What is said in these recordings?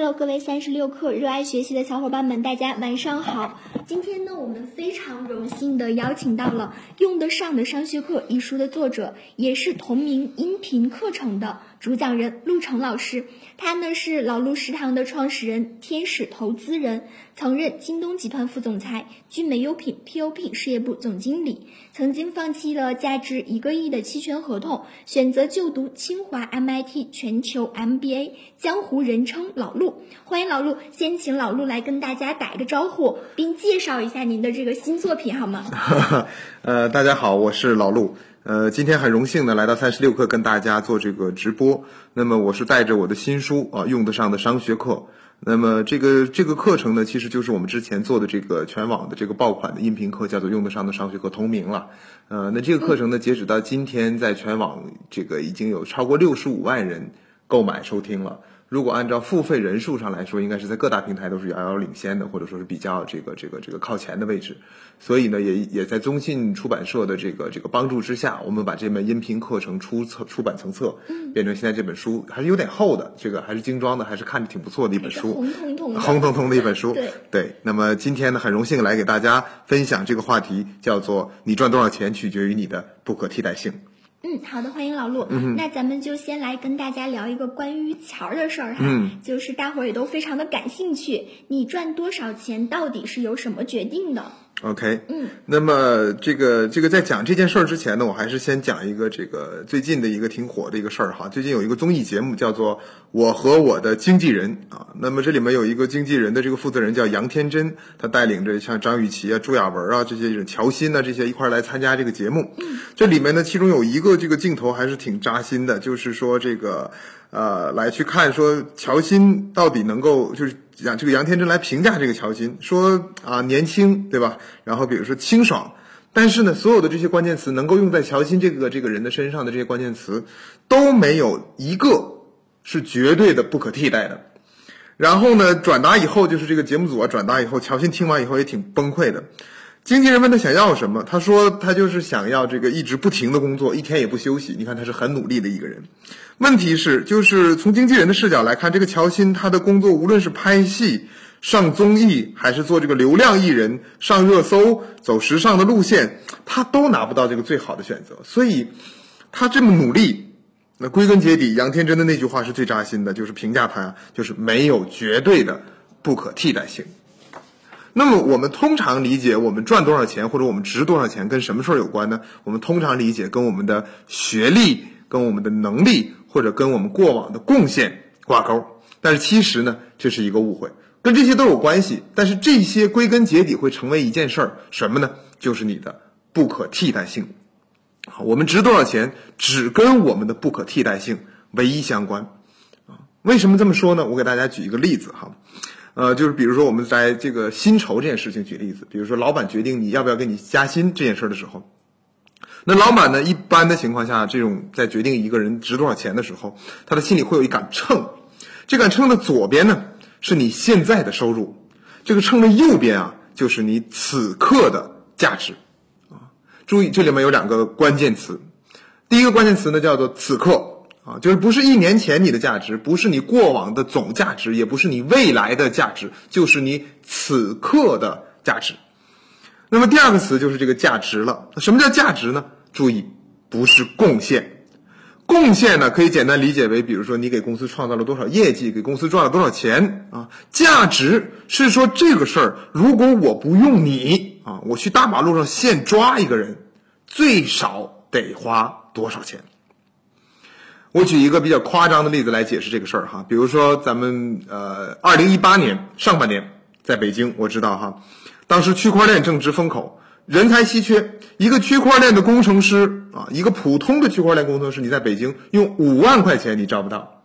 Hello，各位三十六课热爱学习的小伙伴们，大家晚上好。今天呢，我们非常荣幸的邀请到了《用得上的商学课》一书的作者，也是同名音频课程的主讲人陆成老师。他呢是老陆食堂的创始人、天使投资人，曾任京东集团副总裁、聚美优品 POP 事业部总经理，曾经放弃了价值一个亿的期权合同，选择就读清华 MIT 全球 MBA，江湖人称老陆。欢迎老陆，先请老陆来跟大家打一个招呼，并介绍一下您的这个新作品好吗？呃，大家好，我是老陆。呃，今天很荣幸的来到三十六课跟大家做这个直播。那么我是带着我的新书啊，用得上的商学课。那么这个这个课程呢，其实就是我们之前做的这个全网的这个爆款的音频课，叫做用得上的商学课同名了。呃，那这个课程呢，截止到今天，在全网这个已经有超过六十五万人购买收听了。如果按照付费人数上来说，应该是在各大平台都是遥遥领先的，或者说是比较这个这个这个靠前的位置。所以呢，也也在中信出版社的这个这个帮助之下，我们把这门音频课程出册出版成册，变成现在这本书，还是有点厚的，这个还是精装的，还是看着挺不错的一本书，红彤彤的，红彤彤的一本书。对对。那么今天呢，很荣幸来给大家分享这个话题，叫做“你赚多少钱取决于你的不可替代性”。嗯，好的，欢迎老陆。那咱们就先来跟大家聊一个关于钱儿的事儿哈，嗯就是大伙儿也都非常的感兴趣，你赚多少钱到底是由什么决定的？OK，嗯，那么这个这个在讲这件事儿之前呢，我还是先讲一个这个最近的一个挺火的一个事儿哈。最近有一个综艺节目叫做《我和我的经纪人》啊，那么这里面有一个经纪人的这个负责人叫杨天真，他带领着像张雨绮啊、朱亚文啊这些人、乔欣啊这些一块儿来参加这个节目。这里面呢，其中有一个这个镜头还是挺扎心的，就是说这个呃，来去看说乔欣到底能够就是讲这个杨天真来评价这个乔欣，说啊年轻对吧？然后比如说清爽，但是呢，所有的这些关键词能够用在乔欣这个这个人的身上的这些关键词，都没有一个是绝对的不可替代的。然后呢，转达以后就是这个节目组啊，转达以后，乔欣听完以后也挺崩溃的。经纪人问他想要什么，他说他就是想要这个一直不停的工作，一天也不休息。你看他是很努力的一个人。问题是，就是从经纪人的视角来看，这个乔欣他的工作无论是拍戏、上综艺，还是做这个流量艺人、上热搜、走时尚的路线，他都拿不到这个最好的选择。所以，他这么努力，那归根结底，杨天真的那句话是最扎心的，就是评价他呀，就是没有绝对的不可替代性。那么我们通常理解，我们赚多少钱或者我们值多少钱跟什么事儿有关呢？我们通常理解跟我们的学历、跟我们的能力或者跟我们过往的贡献挂钩。但是其实呢，这是一个误会，跟这些都有关系。但是这些归根结底会成为一件事儿，什么呢？就是你的不可替代性。好，我们值多少钱，只跟我们的不可替代性唯一相关。啊，为什么这么说呢？我给大家举一个例子哈。呃，就是比如说我们在这个薪酬这件事情举例子，比如说老板决定你要不要给你加薪这件事儿的时候，那老板呢，一般的情况下，这种在决定一个人值多少钱的时候，他的心里会有一杆秤，这杆秤的左边呢是你现在的收入，这个秤的右边啊就是你此刻的价值啊。注意这里面有两个关键词，第一个关键词呢叫做此刻。啊，就是不是一年前你的价值，不是你过往的总价值，也不是你未来的价值，就是你此刻的价值。那么第二个词就是这个价值了。什么叫价值呢？注意，不是贡献。贡献呢，可以简单理解为，比如说你给公司创造了多少业绩，给公司赚了多少钱啊。价值是说这个事儿，如果我不用你啊，我去大马路上现抓一个人，最少得花多少钱？我举一个比较夸张的例子来解释这个事儿哈，比如说咱们呃，二零一八年上半年在北京，我知道哈，当时区块链正值风口，人才稀缺，一个区块链的工程师啊，一个普通的区块链工程师，你在北京用五万块钱你招不到。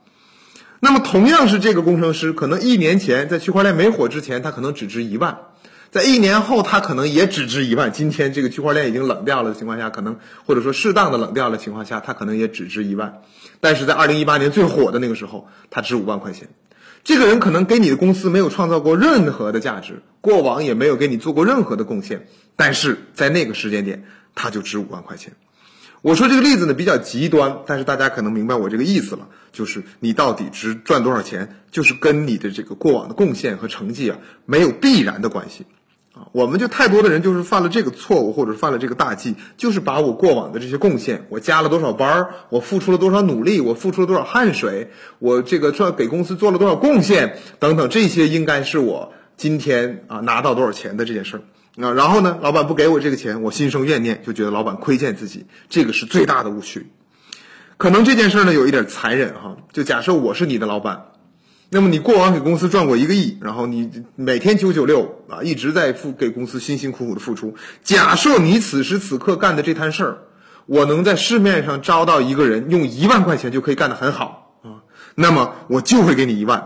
那么同样是这个工程师，可能一年前在区块链没火之前，他可能只值一万。在一年后，他可能也只值一万。今天这个区块链已经冷掉了的情况下，可能或者说适当的冷掉了情况下，他可能也只值一万。但是在二零一八年最火的那个时候，他值五万块钱。这个人可能给你的公司没有创造过任何的价值，过往也没有给你做过任何的贡献，但是在那个时间点，他就值五万块钱。我说这个例子呢比较极端，但是大家可能明白我这个意思了，就是你到底值赚多少钱，就是跟你的这个过往的贡献和成绩啊没有必然的关系。啊，我们就太多的人就是犯了这个错误，或者犯了这个大忌，就是把我过往的这些贡献，我加了多少班儿，我付出了多少努力，我付出了多少汗水，我这个赚给公司做了多少贡献等等，这些应该是我今天啊拿到多少钱的这件事儿。那然后呢，老板不给我这个钱，我心生怨念，就觉得老板亏欠自己，这个是最大的误区。可能这件事儿呢有一点残忍哈，就假设我是你的老板。那么你过往给公司赚过一个亿，然后你每天九九六啊，一直在付给公司辛辛苦苦的付出。假设你此时此刻干的这摊事儿，我能在市面上招到一个人用一万块钱就可以干得很好啊，那么我就会给你一万，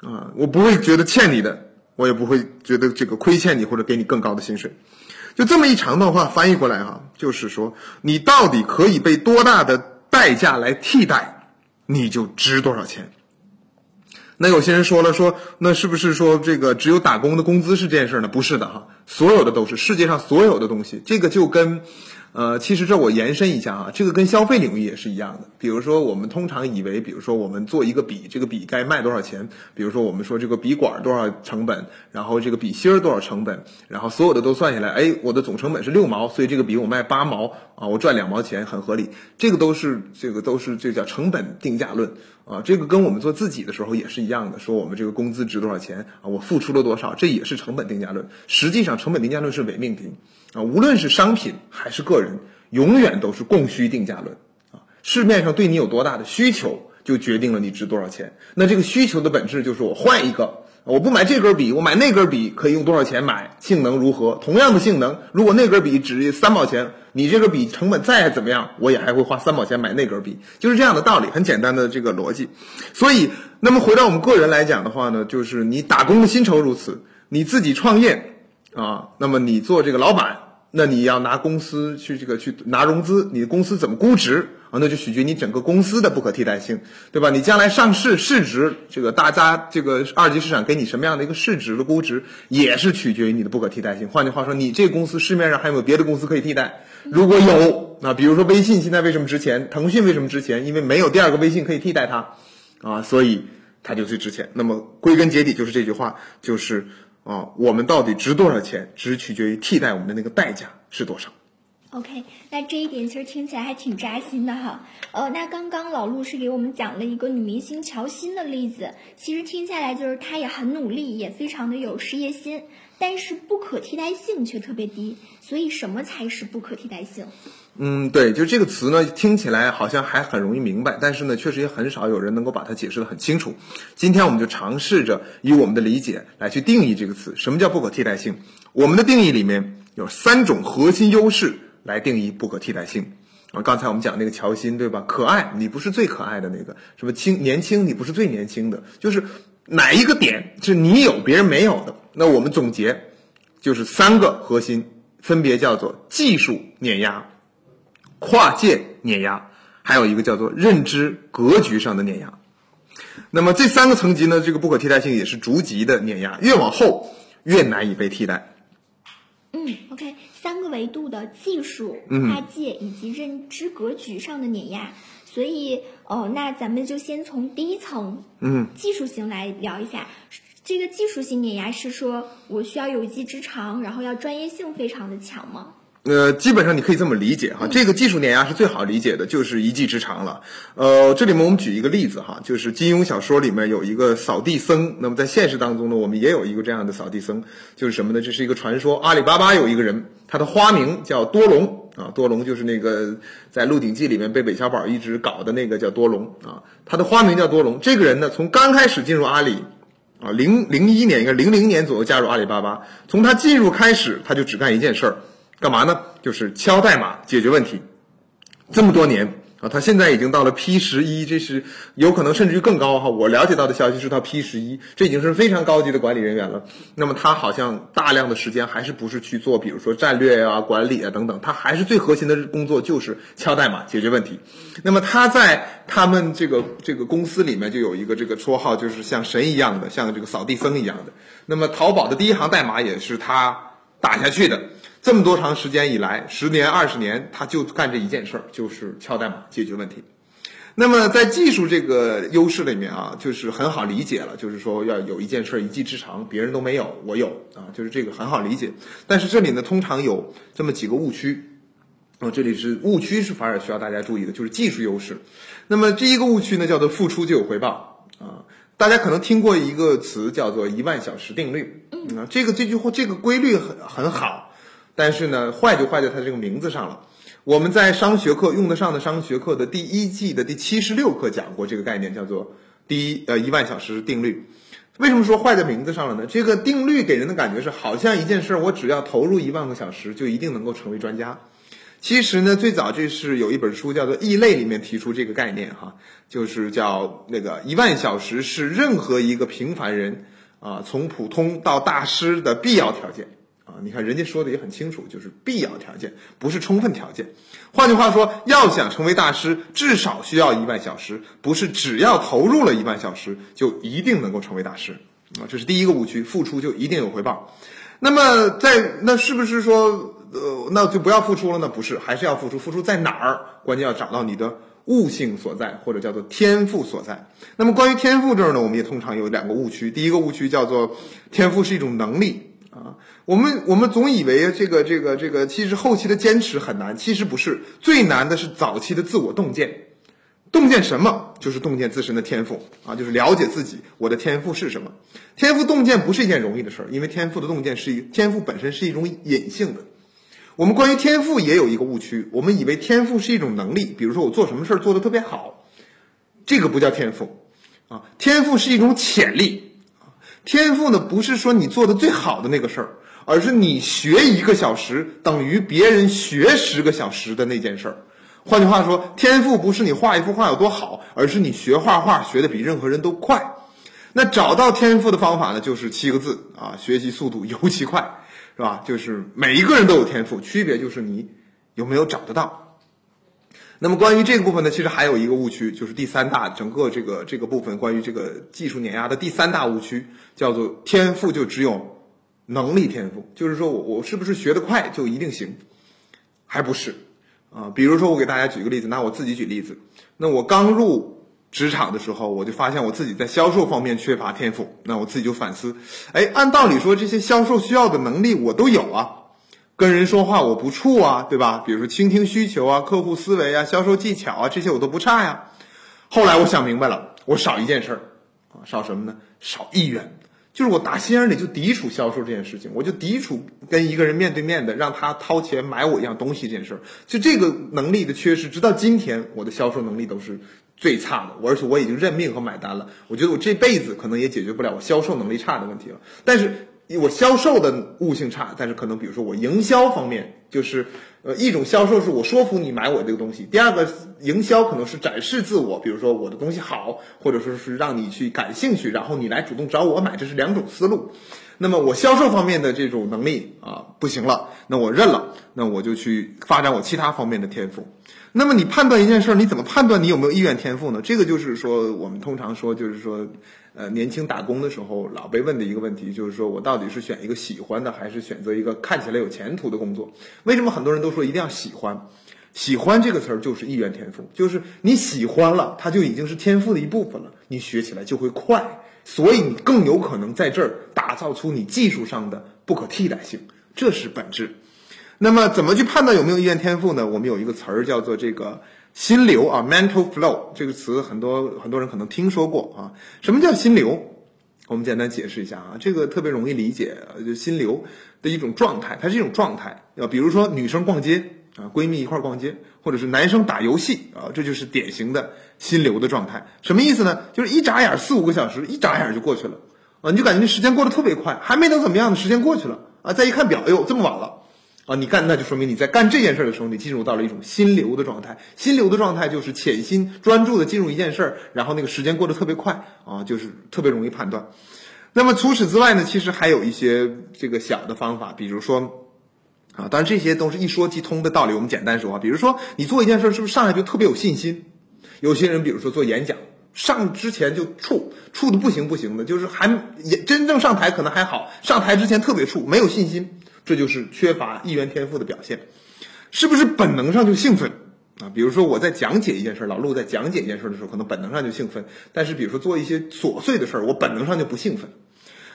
啊，我不会觉得欠你的，我也不会觉得这个亏欠你或者给你更高的薪水。就这么一长段话翻译过来哈，就是说你到底可以被多大的代价来替代，你就值多少钱。那有些人说了，说那是不是说这个只有打工的工资是这件事呢？不是的哈，所有的都是世界上所有的东西，这个就跟。呃，其实这我延伸一下啊，这个跟消费领域也是一样的。比如说，我们通常以为，比如说我们做一个笔，这个笔该卖多少钱？比如说我们说这个笔管多少成本，然后这个笔芯儿多少成本，然后所有的都算下来，哎，我的总成本是六毛，所以这个笔我卖八毛啊，我赚两毛钱，很合理。这个都是这个都是这叫成本定价论啊，这个跟我们做自己的时候也是一样的，说我们这个工资值多少钱啊，我付出了多少，这也是成本定价论。实际上，成本定价论是伪命题。啊，无论是商品还是个人，永远都是供需定价论啊。市面上对你有多大的需求，就决定了你值多少钱。那这个需求的本质就是我换一个，我不买这根笔，我买那根笔可以用多少钱买？性能如何？同样的性能，如果那根笔值三毛钱，你这个笔成本再怎么样，我也还会花三毛钱买那根笔，就是这样的道理，很简单的这个逻辑。所以，那么回到我们个人来讲的话呢，就是你打工的薪酬如此，你自己创业啊，那么你做这个老板。那你要拿公司去这个去拿融资，你的公司怎么估值啊？那就取决于你整个公司的不可替代性，对吧？你将来上市市值，这个大家这个二级市场给你什么样的一个市值的估值，也是取决于你的不可替代性。换句话说，你这公司市面上还有没有别的公司可以替代？如果有，那比如说微信现在为什么值钱？腾讯为什么值钱？因为没有第二个微信可以替代它，啊，所以它就最值钱。那么归根结底就是这句话，就是。啊，我们到底值多少钱，只取决于替代我们的那个代价是多少。OK，那这一点其实听起来还挺扎心的哈。呃，那刚刚老陆是给我们讲了一个女明星乔欣的例子，其实听下来就是她也很努力，也非常的有事业心，但是不可替代性却特别低。所以什么才是不可替代性？嗯，对，就这个词呢，听起来好像还很容易明白，但是呢，确实也很少有人能够把它解释得很清楚。今天我们就尝试着以我们的理解来去定义这个词，什么叫不可替代性？我们的定义里面有三种核心优势来定义不可替代性。啊，刚才我们讲那个乔欣，对吧？可爱，你不是最可爱的那个；什么轻年轻，你不是最年轻的。就是哪一个点是你有别人没有的？那我们总结就是三个核心，分别叫做技术碾压。跨界碾压，还有一个叫做认知格局上的碾压。那么这三个层级呢，这个不可替代性也是逐级的碾压，越往后越难以被替代。嗯，OK，三个维度的技术跨界以及认知格局上的碾压。所以，哦，那咱们就先从第一层，嗯，技术型来聊一下。这个技术型碾压是说我需要有一技之长，然后要专业性非常的强吗？呃，基本上你可以这么理解哈，这个技术碾压是最好理解的，就是一技之长了。呃，这里面我们举一个例子哈，就是金庸小说里面有一个扫地僧，那么在现实当中呢，我们也有一个这样的扫地僧，就是什么呢？这是一个传说，阿里巴巴有一个人，他的花名叫多隆啊，多隆就是那个在《鹿鼎记》里面被韦小宝一直搞的那个叫多隆啊，他的花名叫多隆。这个人呢，从刚开始进入阿里啊，零零一年应该零零年左右加入阿里巴巴，从他进入开始，他就只干一件事儿。干嘛呢？就是敲代码解决问题。这么多年啊，他现在已经到了 P 十一，这是有可能甚至于更高哈。我了解到的消息是到 P 十一，这已经是非常高级的管理人员了。那么他好像大量的时间还是不是去做，比如说战略啊、管理啊等等，他还是最核心的工作就是敲代码解决问题。那么他在他们这个这个公司里面就有一个这个绰号，就是像神一样的，像这个扫地僧一样的。那么淘宝的第一行代码也是他打下去的。这么多长时间以来，十年、二十年，他就干这一件事儿，就是敲代码解决问题。那么在技术这个优势里面啊，就是很好理解了，就是说要有一件事儿一技之长，别人都没有，我有啊，就是这个很好理解。但是这里呢，通常有这么几个误区。哦，这里是误区，是反而需要大家注意的，就是技术优势。那么第一个误区呢，叫做付出就有回报啊。大家可能听过一个词叫做一万小时定律，嗯，这个这句话这个规律很很好，但是呢，坏就坏在它这个名字上了。我们在商学课用得上的商学课的第一季的第七十六课讲过这个概念，叫做第一呃一万小时定律。为什么说坏在名字上了呢？这个定律给人的感觉是，好像一件事儿我只要投入一万个小时，就一定能够成为专家。其实呢，最早这是有一本书叫做《异类》里面提出这个概念哈，就是叫那个一万小时是任何一个平凡人啊从普通到大师的必要条件啊。你看人家说的也很清楚，就是必要条件，不是充分条件。换句话说，要想成为大师，至少需要一万小时，不是只要投入了一万小时就一定能够成为大师啊。这是第一个误区，付出就一定有回报。那么在那是不是说？呃，那就不要付出了呢？不是，还是要付出。付出在哪儿？关键要找到你的悟性所在，或者叫做天赋所在。那么关于天赋这儿呢，我们也通常有两个误区。第一个误区叫做天赋是一种能力啊。我们我们总以为这个这个这个，其实后期的坚持很难，其实不是。最难的是早期的自我洞见。洞见什么？就是洞见自身的天赋啊，就是了解自己，我的天赋是什么。天赋洞见不是一件容易的事儿，因为天赋的洞见是一天赋本身是一种隐性的。我们关于天赋也有一个误区，我们以为天赋是一种能力，比如说我做什么事儿做得特别好，这个不叫天赋，啊，天赋是一种潜力，天赋呢不是说你做的最好的那个事儿，而是你学一个小时等于别人学十个小时的那件事儿。换句话说，天赋不是你画一幅画有多好，而是你学画画学的比任何人都快。那找到天赋的方法呢，就是七个字啊，学习速度尤其快。是吧？就是每一个人都有天赋，区别就是你有没有找得到。那么关于这个部分呢，其实还有一个误区，就是第三大整个这个这个部分关于这个技术碾压的第三大误区，叫做天赋就只有能力天赋，就是说我我是不是学得快就一定行？还不是啊。比如说我给大家举个例子，拿我自己举例子，那我刚入。职场的时候，我就发现我自己在销售方面缺乏天赋。那我自己就反思，哎，按道理说这些销售需要的能力我都有啊，跟人说话我不怵啊，对吧？比如说倾听需求啊、客户思维啊、销售技巧啊，这些我都不差呀。后来我想明白了，我少一件事儿啊，少什么呢？少意愿。就是我打心眼里就抵触销售这件事情，我就抵触跟一个人面对面的让他掏钱买我一样东西这件事儿。就这个能力的缺失，直到今天，我的销售能力都是。最差的，我而且我已经认命和买单了。我觉得我这辈子可能也解决不了我销售能力差的问题了。但是我销售的悟性差，但是可能比如说我营销方面，就是呃一种销售是我说服你买我这个东西，第二个营销可能是展示自我，比如说我的东西好，或者说是让你去感兴趣，然后你来主动找我买，这是两种思路。那么我销售方面的这种能力啊不行了，那我认了，那我就去发展我其他方面的天赋。那么你判断一件事儿，你怎么判断你有没有意愿天赋呢？这个就是说，我们通常说，就是说，呃，年轻打工的时候老被问的一个问题，就是说我到底是选一个喜欢的，还是选择一个看起来有前途的工作？为什么很多人都说一定要喜欢？喜欢这个词儿就是意愿天赋，就是你喜欢了，它就已经是天赋的一部分了，你学起来就会快，所以你更有可能在这儿打造出你技术上的不可替代性，这是本质。那么怎么去判断有没有意愿天赋呢？我们有一个词儿叫做这个心流啊，mental flow 这个词很多很多人可能听说过啊。什么叫心流？我们简单解释一下啊，这个特别容易理解，就心流的一种状态，它是一种状态啊。比如说女生逛街啊，闺蜜一块逛街，或者是男生打游戏啊，这就是典型的心流的状态。什么意思呢？就是一眨眼四五个小时，一眨眼就过去了啊，你就感觉那时间过得特别快，还没等怎么样呢，时间过去了啊，再一看表，哎呦，这么晚了。啊，你干那就说明你在干这件事的时候，你进入到了一种心流的状态。心流的状态就是潜心专注的进入一件事儿，然后那个时间过得特别快啊，就是特别容易判断。那么除此之外呢，其实还有一些这个小的方法，比如说啊，当然这些都是一说即通的道理。我们简单说啊，比如说你做一件事是不是上来就特别有信心？有些人比如说做演讲，上之前就怵怵的不行不行的，就是还也真正上台可能还好，上台之前特别怵，没有信心。这就是缺乏意愿天赋的表现。是不是本能上就兴奋啊？比如说我在讲解一件事儿，老陆在讲解一件事儿的时候，可能本能上就兴奋，但是比如说做一些琐碎的事儿，我本能上就不兴奋。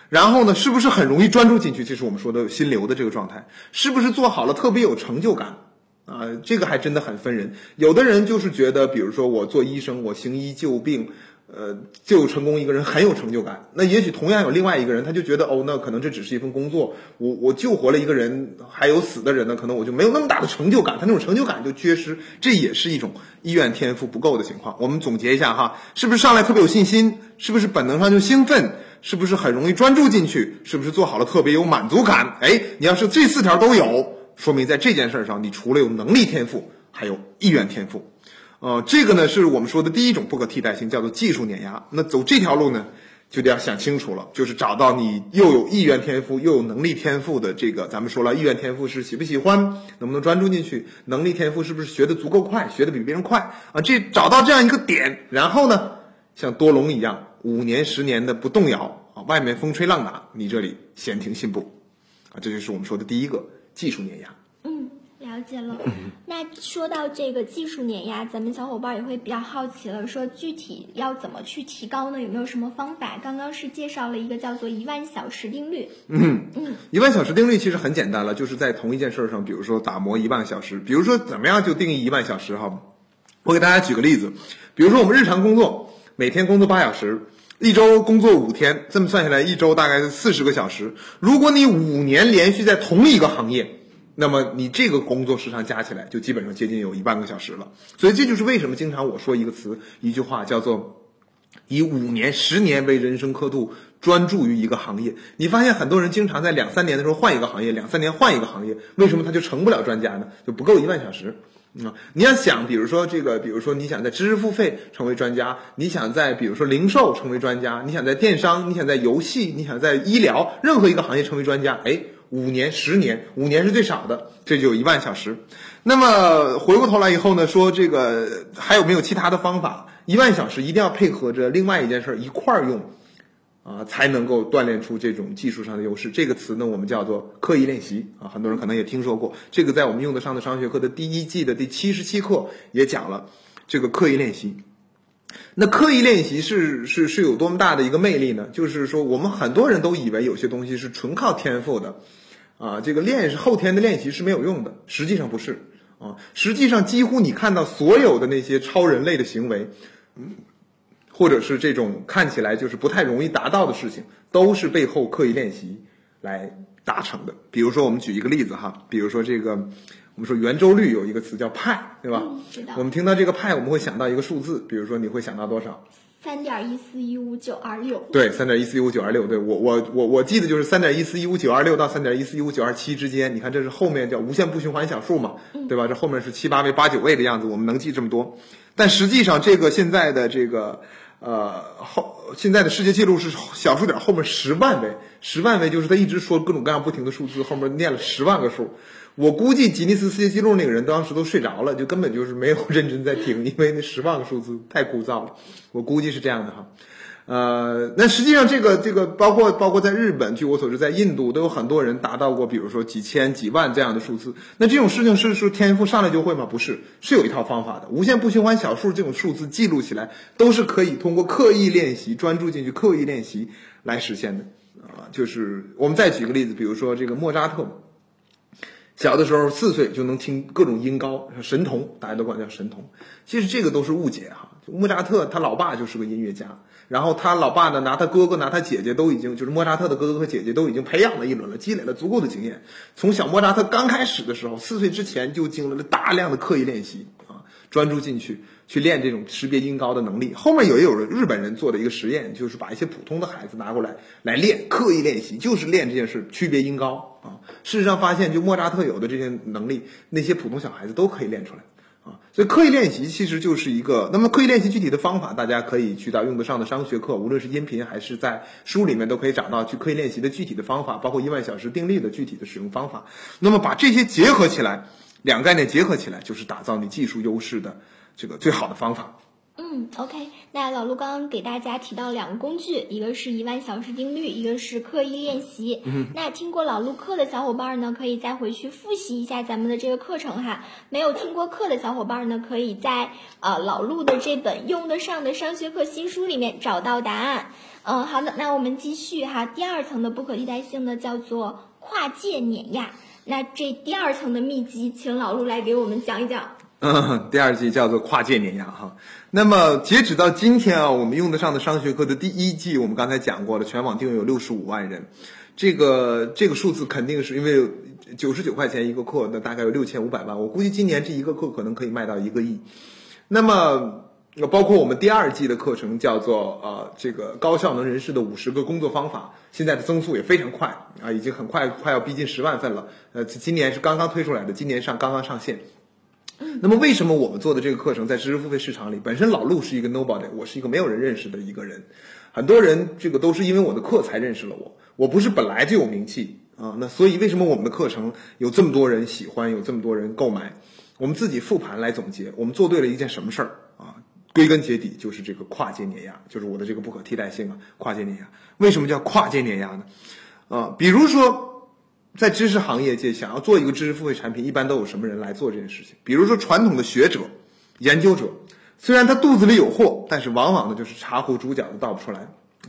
然后呢，是不是很容易专注进去？这是我们说的心流的这个状态。是不是做好了特别有成就感？啊，这个还真的很分人。有的人就是觉得，比如说我做医生，我行医救病，呃，救成功一个人很有成就感。那也许同样有另外一个人，他就觉得哦，那可能这只是一份工作，我我救活了一个人，还有死的人呢，可能我就没有那么大的成就感，他那种成就感就缺失，这也是一种意愿天赋不够的情况。我们总结一下哈，是不是上来特别有信心？是不是本能上就兴奋？是不是很容易专注进去？是不是做好了特别有满足感？哎，你要是这四条都有，说明在这件事上，你除了有能力天赋，还有意愿天赋。呃，这个呢是我们说的第一种不可替代性，叫做技术碾压。那走这条路呢，就得要想清楚了，就是找到你又有意愿天赋又有能力天赋的这个。咱们说了，意愿天赋是喜不喜欢，能不能专注进去；能力天赋是不是学的足够快，学的比别人快啊？这找到这样一个点，然后呢，像多隆一样。五年十年的不动摇啊，外面风吹浪打，你这里闲庭信步，啊，这就是我们说的第一个技术碾压。嗯，了解了。那说到这个技术碾压，咱们小伙伴也会比较好奇了，说具体要怎么去提高呢？有没有什么方法？刚刚是介绍了一个叫做一万小时定律。嗯嗯，一万小时定律其实很简单了，就是在同一件事上，比如说打磨一万小时，比如说怎么样就定义一万小时哈。我给大家举个例子，比如说我们日常工作。每天工作八小时，一周工作五天，这么算下来，一周大概是四十个小时。如果你五年连续在同一个行业，那么你这个工作时长加起来就基本上接近有一万个小时了。所以这就是为什么经常我说一个词，一句话叫做“以五年、十年为人生刻度，专注于一个行业”。你发现很多人经常在两三年的时候换一个行业，两三年换一个行业，为什么他就成不了专家呢？就不够一万小时。啊，你要想，比如说这个，比如说你想在知识付费成为专家，你想在比如说零售成为专家，你想在电商，你想在游戏，你想在医疗，任何一个行业成为专家，哎，五年、十年，五年是最少的，这就有一万小时。那么回过头来以后呢，说这个还有没有其他的方法？一万小时一定要配合着另外一件事一块儿用。啊，才能够锻炼出这种技术上的优势。这个词呢，我们叫做刻意练习啊。很多人可能也听说过，这个在我们用得上的商学课的第一季的第七十七课也讲了这个刻意练习。那刻意练习是是是有多么大的一个魅力呢？就是说，我们很多人都以为有些东西是纯靠天赋的，啊，这个练是后天的练习是没有用的。实际上不是啊，实际上几乎你看到所有的那些超人类的行为，嗯。或者是这种看起来就是不太容易达到的事情，都是背后刻意练习来达成的。比如说，我们举一个例子哈，比如说这个，我们说圆周率有一个词叫派，对吧？我们听到这个派，我们会想到一个数字，比如说你会想到多少？三点一四一五九二六。对，三点一四一五九二六。对我我我我记得就是三点一四一五九二六到三点一四一五九二七之间。你看这是后面叫无限不循环小数嘛，对吧？这后面是七八位、八九位的样子，我们能记这么多。但实际上，这个现在的这个。呃，后现在的世界纪录是小数点后面十万位，十万位就是他一直说各种各样不停的数字，后面念了十万个数。我估计吉尼斯世界纪录那个人当时都睡着了，就根本就是没有认真在听，因为那十万个数字太枯燥了。我估计是这样的哈。呃，那实际上这个这个包括包括在日本，据我所知，在印度都有很多人达到过，比如说几千几万这样的数字。那这种事情是是天赋上来就会吗？不是，是有一套方法的。无限不循环小数这种数字记录起来，都是可以通过刻意练习、专注进去、刻意练习来实现的。啊，就是我们再举个例子，比如说这个莫扎特，小的时候四岁就能听各种音高，神童，大家都管叫神童。其实这个都是误解哈。莫扎特他老爸就是个音乐家。然后他老爸呢，拿他哥哥拿他姐姐都已经，就是莫扎特的哥哥和姐姐都已经培养了一轮了，积累了足够的经验。从小莫扎特刚开始的时候，四岁之前就经历了大量的刻意练习，专注进去去练这种识别音高的能力。后面也有日本人做的一个实验，就是把一些普通的孩子拿过来来练刻意练习，就是练这件事，区别音高啊。事实上发现，就莫扎特有的这些能力，那些普通小孩子都可以练出来。啊，所以刻意练习其实就是一个。那么刻意练习具体的方法，大家可以去到用得上的商学课，无论是音频还是在书里面都可以找到去刻意练习的具体的方法，包括一万小时定律的具体的使用方法。那么把这些结合起来，两个概念结合起来，就是打造你技术优势的这个最好的方法。嗯，OK，那老陆刚刚给大家提到两个工具，一个是一万小时定律，一个是刻意练习。嗯，那听过老陆课的小伙伴呢，可以再回去复习一下咱们的这个课程哈。没有听过课的小伙伴呢，可以在呃老陆的这本用得上的商学课新书里面找到答案。嗯，好的，那我们继续哈。第二层的不可替代性呢，叫做跨界碾压。那这第二层的秘籍，请老陆来给我们讲一讲。嗯，第二季叫做跨界碾压哈。那么截止到今天啊，我们用得上的商学课的第一季，我们刚才讲过了，全网订阅有六十五万人。这个这个数字肯定是因为九十九块钱一个课，那大概有六千五百万。我估计今年这一个课可能可以卖到一个亿。那么包括我们第二季的课程叫做呃这个高效能人士的五十个工作方法，现在的增速也非常快啊，已经很快快要逼近十万份了。呃，今年是刚刚推出来的，今年上刚刚上线。那么为什么我们做的这个课程在知识付费市场里，本身老陆是一个 nobody，我是一个没有人认识的一个人，很多人这个都是因为我的课才认识了我，我不是本来就有名气啊，那所以为什么我们的课程有这么多人喜欢，有这么多人购买？我们自己复盘来总结，我们做对了一件什么事儿啊？归根结底就是这个跨界碾压，就是我的这个不可替代性啊，跨界碾压。为什么叫跨界碾压呢？啊，比如说。在知识行业界，想要做一个知识付费产品，一般都有什么人来做这件事情？比如说传统的学者、研究者，虽然他肚子里有货，但是往往呢就是茶壶煮饺子倒不出来，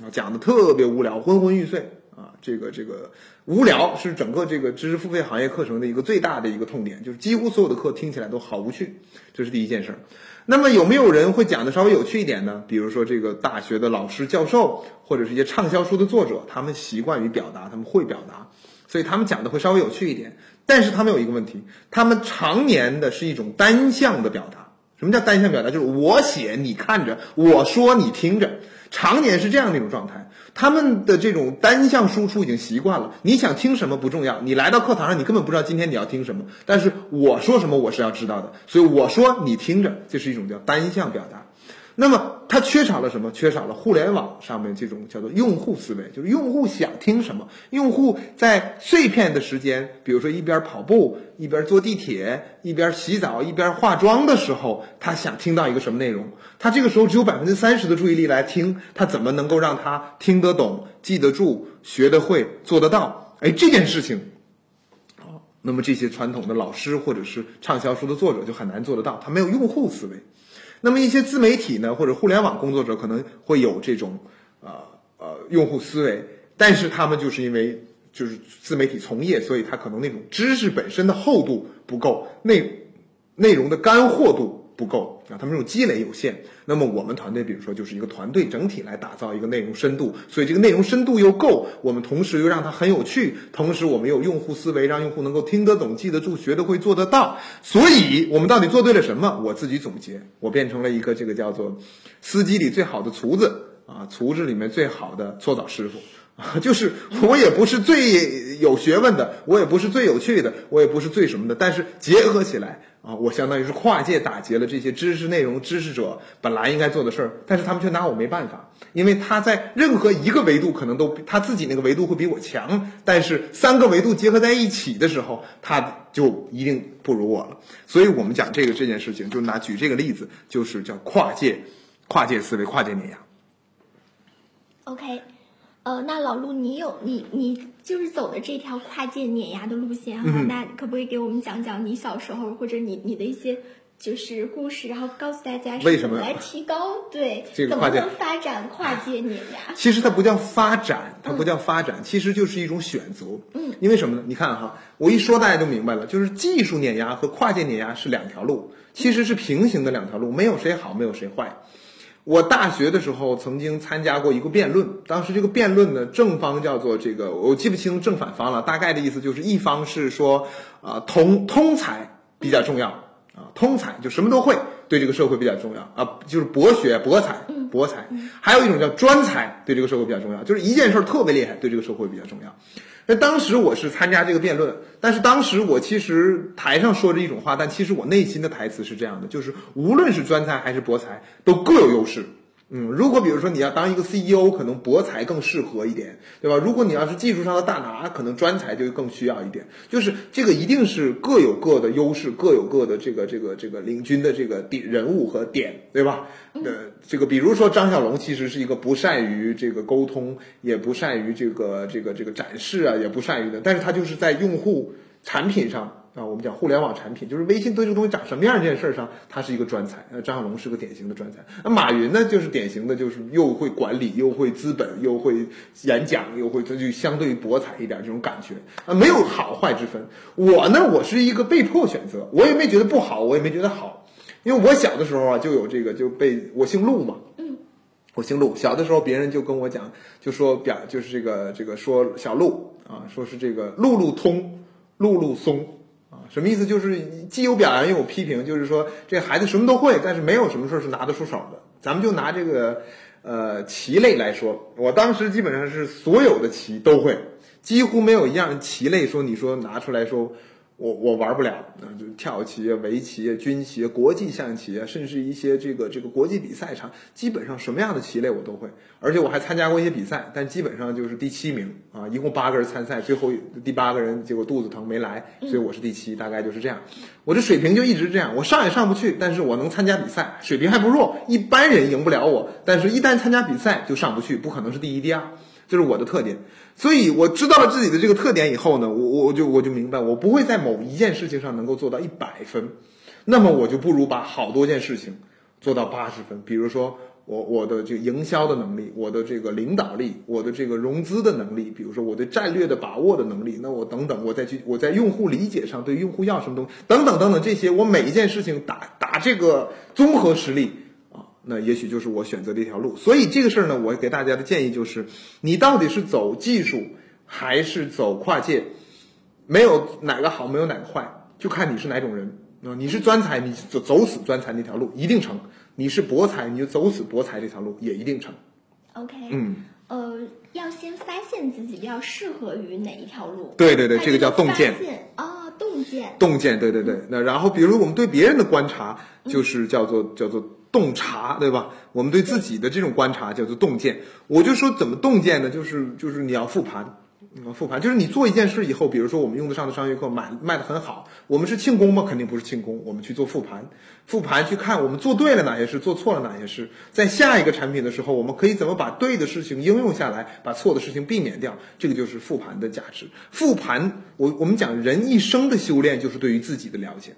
啊，讲的特别无聊，昏昏欲睡啊。这个这个无聊是整个这个知识付费行业课程的一个最大的一个痛点，就是几乎所有的课听起来都好无趣，这是第一件事儿。那么有没有人会讲的稍微有趣一点呢？比如说这个大学的老师、教授，或者是一些畅销书的作者，他们习惯于表达，他们会表达。所以他们讲的会稍微有趣一点，但是他们有一个问题，他们常年的是一种单向的表达。什么叫单向表达？就是我写你看着，我说你听着，常年是这样的一种状态。他们的这种单向输出已经习惯了。你想听什么不重要，你来到课堂上，你根本不知道今天你要听什么，但是我说什么我是要知道的，所以我说你听着，这是一种叫单向表达。那么它缺少了什么？缺少了互联网上面这种叫做用户思维，就是用户想听什么，用户在碎片的时间，比如说一边跑步，一边坐地铁，一边洗澡，一边化妆的时候，他想听到一个什么内容？他这个时候只有百分之三十的注意力来听，他怎么能够让他听得懂、记得住、学得会、做得到？哎，这件事情，那么这些传统的老师或者是畅销书的作者就很难做得到，他没有用户思维。那么一些自媒体呢，或者互联网工作者可能会有这种，呃呃用户思维，但是他们就是因为就是自媒体从业，所以他可能那种知识本身的厚度不够，内内容的干货度。不够啊，他们这种积累有限。那么我们团队，比如说就是一个团队整体来打造一个内容深度，所以这个内容深度又够，我们同时又让它很有趣，同时我们有用户思维，让用户能够听得懂、记得住、学得会、做得到。所以我们到底做对了什么？我自己总结，我变成了一个这个叫做司机里最好的厨子啊，厨子里面最好的搓澡师傅啊，就是我也不是最有学问的，我也不是最有趣的，我也不是最什么的，但是结合起来。啊，我相当于是跨界打劫了这些知识内容知识者本来应该做的事儿，但是他们却拿我没办法，因为他在任何一个维度可能都他自己那个维度会比我强，但是三个维度结合在一起的时候，他就一定不如我了。所以我们讲这个这件事情，就拿举这个例子，就是叫跨界，跨界思维，跨界碾压。OK。呃，那老陆，你有你你就是走的这条跨界碾压的路线哈，那可不可以给我们讲讲你小时候或者你你的一些就是故事，然后告诉大家为什么来提高对这个跨界发展跨界碾压？其实它不叫发展，它不叫发展，其实就是一种选择。嗯，因为什么呢？你看哈，我一说大家都明白了，就是技术碾压和跨界碾压是两条路，其实是平行的两条路，没有谁好，没有谁坏。我大学的时候曾经参加过一个辩论，当时这个辩论呢，正方叫做这个，我记不清正反方了，大概的意思就是一方是说，啊，通通才比较重要，啊，通才就什么都会，对这个社会比较重要，啊，就是博学博才，博才，还有一种叫专才，对这个社会比较重要，就是一件事特别厉害，对这个社会比较重要。那当时我是参加这个辩论，但是当时我其实台上说着一种话，但其实我内心的台词是这样的：就是无论是专才还是博才，都各有优势，嗯，如果比如说你要当一个 CEO，可能博才更适合一点，对吧？如果你要是技术上的大拿，可能专才就更需要一点。就是这个一定是各有各的优势，各有各的这个这个这个领军的这个点人物和点，对吧？呃，这个比如说张小龙其实是一个不善于这个沟通，也不善于这个这个这个展示啊，也不善于的，但是他就是在用户产品上。啊，我们讲互联网产品，就是微信对这个东西长什么样这件事儿上，他是一个专才。那张小龙是个典型的专才。那马云呢，就是典型的，就是又会管理，又会资本，又会演讲，又会，他就相对于博采一点这种感觉啊，没有好坏之分。我呢，我是一个被迫选择，我也没觉得不好，我也没觉得好，因为我小的时候啊，就有这个就被我姓陆嘛，嗯，我姓陆，小的时候别人就跟我讲，就说表就是这个这个说小陆啊，说是这个路路通，路路松。什么意思？就是既有表扬又有批评，就是说这孩子什么都会，但是没有什么事儿是拿得出手的。咱们就拿这个呃棋类来说，我当时基本上是所有的棋都会，几乎没有一样棋类说你说拿出来说。我我玩不了啊，就跳棋、围棋啊、军棋、国际象棋啊，甚至一些这个这个国际比赛场，基本上什么样的棋类我都会，而且我还参加过一些比赛，但基本上就是第七名啊，一共八个人参赛，最后第八个人结果肚子疼没来，所以我是第七，大概就是这样。我这水平就一直这样，我上也上不去，但是我能参加比赛，水平还不弱，一般人赢不了我，但是一旦参加比赛就上不去，不可能是第一第二。这是我的特点，所以我知道了自己的这个特点以后呢，我我就我就明白，我不会在某一件事情上能够做到一百分，那么我就不如把好多件事情做到八十分。比如说我我的这个营销的能力，我的这个领导力，我的这个融资的能力，比如说我对战略的把握的能力，那我等等，我再去我在用户理解上对用户要什么东西，等等等等这些，我每一件事情打打这个综合实力。那也许就是我选择的一条路，所以这个事儿呢，我给大家的建议就是，你到底是走技术还是走跨界，没有哪个好，没有哪个坏，就看你是哪种人啊。你是专才，你走走死专才那条路一定成；你是博才，你就走死博才这条路也一定成。OK，嗯，呃，要先发现自己比较适合于哪一条路。对对对，这个叫洞见。啊，洞见。洞见，对对对。那然后，比如我们对别人的观察，就是叫做叫做。洞察，对吧？我们对自己的这种观察叫做洞见。我就说怎么洞见呢？就是就是你要复盘，复盘就是你做一件事以后，比如说我们用得上的商业课买卖的很好，我们是庆功吗？肯定不是庆功。我们去做复盘，复盘去看我们做对了哪些事，做错了哪些事，在下一个产品的时候，我们可以怎么把对的事情应用下来，把错的事情避免掉。这个就是复盘的价值。复盘，我我们讲人一生的修炼就是对于自己的了解。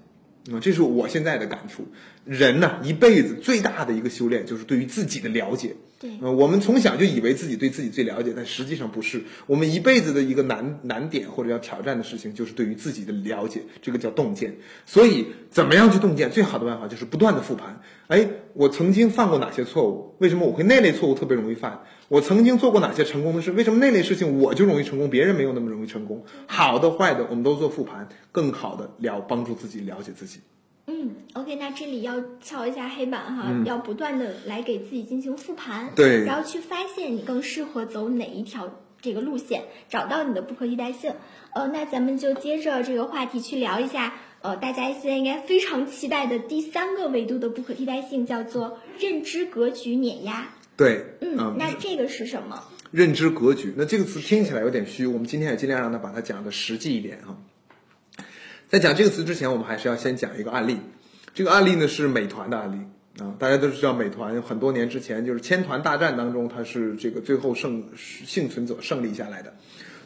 啊，这是我现在的感触。人呢，一辈子最大的一个修炼就是对于自己的了解。对，呃，我们从小就以为自己对自己最了解，但实际上不是。我们一辈子的一个难难点或者要挑战的事情，就是对于自己的了解，这个叫洞见。所以，怎么样去洞见？最好的办法就是不断的复盘。哎，我曾经犯过哪些错误？为什么我会那类错误特别容易犯？我曾经做过哪些成功的事？为什么那类事情我就容易成功，别人没有那么容易成功？好的、坏的，我们都做复盘，更好的了帮助自己了解自己。嗯，OK，那这里要敲一下黑板哈，要不断的来给自己进行复盘，对，然后去发现你更适合走哪一条这个路线，找到你的不可替代性。呃，那咱们就接着这个话题去聊一下，呃，大家现在应该非常期待的第三个维度的不可替代性，叫做认知格局碾压。对，嗯，那这个是什么？认知格局，那这个词听起来有点虚，我们今天也尽量让它把它讲的实际一点哈。在讲这个词之前，我们还是要先讲一个案例。这个案例呢是美团的案例啊，大家都知道美团很多年之前就是千团大战当中，它是这个最后胜幸存者胜利下来的。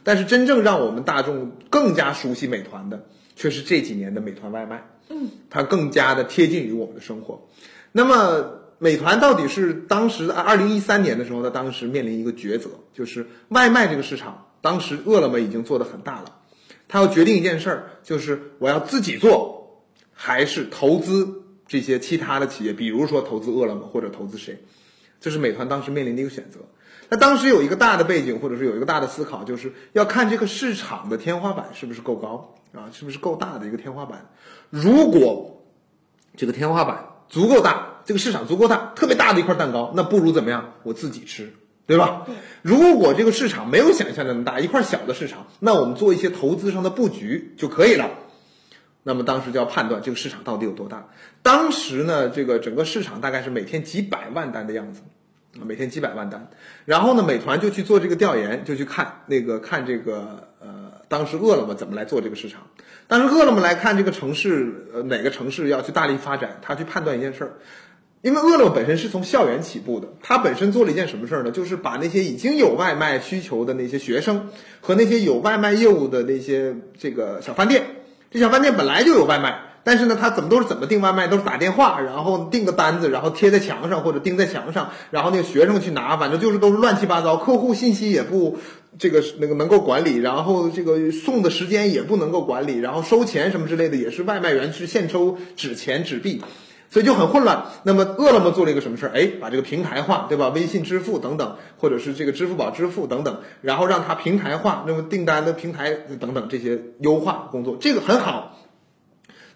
但是真正让我们大众更加熟悉美团的，却是这几年的美团外卖。嗯，它更加的贴近于我们的生活。那么美团到底是当时二零一三年的时候，它当时面临一个抉择，就是外卖这个市场，当时饿了么已经做得很大了。它要决定一件事儿，就是我要自己做，还是投资这些其他的企业，比如说投资饿了么或者投资谁，这是美团当时面临的一个选择。那当时有一个大的背景，或者是有一个大的思考，就是要看这个市场的天花板是不是够高啊，是不是够大的一个天花板。如果这个天花板足够大，这个市场足够大，特别大的一块蛋糕，那不如怎么样，我自己吃。对吧？如果这个市场没有想象的那么大，一块小的市场，那我们做一些投资上的布局就可以了。那么当时就要判断这个市场到底有多大。当时呢，这个整个市场大概是每天几百万单的样子，每天几百万单。然后呢，美团就去做这个调研，就去看那个看这个呃，当时饿了么怎么来做这个市场。当时饿了么来看这个城市，呃，哪个城市要去大力发展，他去判断一件事儿。因为饿了么本身是从校园起步的，它本身做了一件什么事儿呢？就是把那些已经有外卖需求的那些学生和那些有外卖业务的那些这个小饭店，这小饭店本来就有外卖，但是呢，他怎么都是怎么订外卖，都是打电话，然后订个单子，然后贴在墙上或者钉在墙上，然后那个学生去拿，反正就是都是乱七八糟，客户信息也不这个那个能够管理，然后这个送的时间也不能够管理，然后收钱什么之类的也是外卖员去现收纸钱纸币。所以就很混乱。那么饿了么做了一个什么事儿？哎，把这个平台化，对吧？微信支付等等，或者是这个支付宝支付等等，然后让它平台化，那么订单的平台等等这些优化工作，这个很好。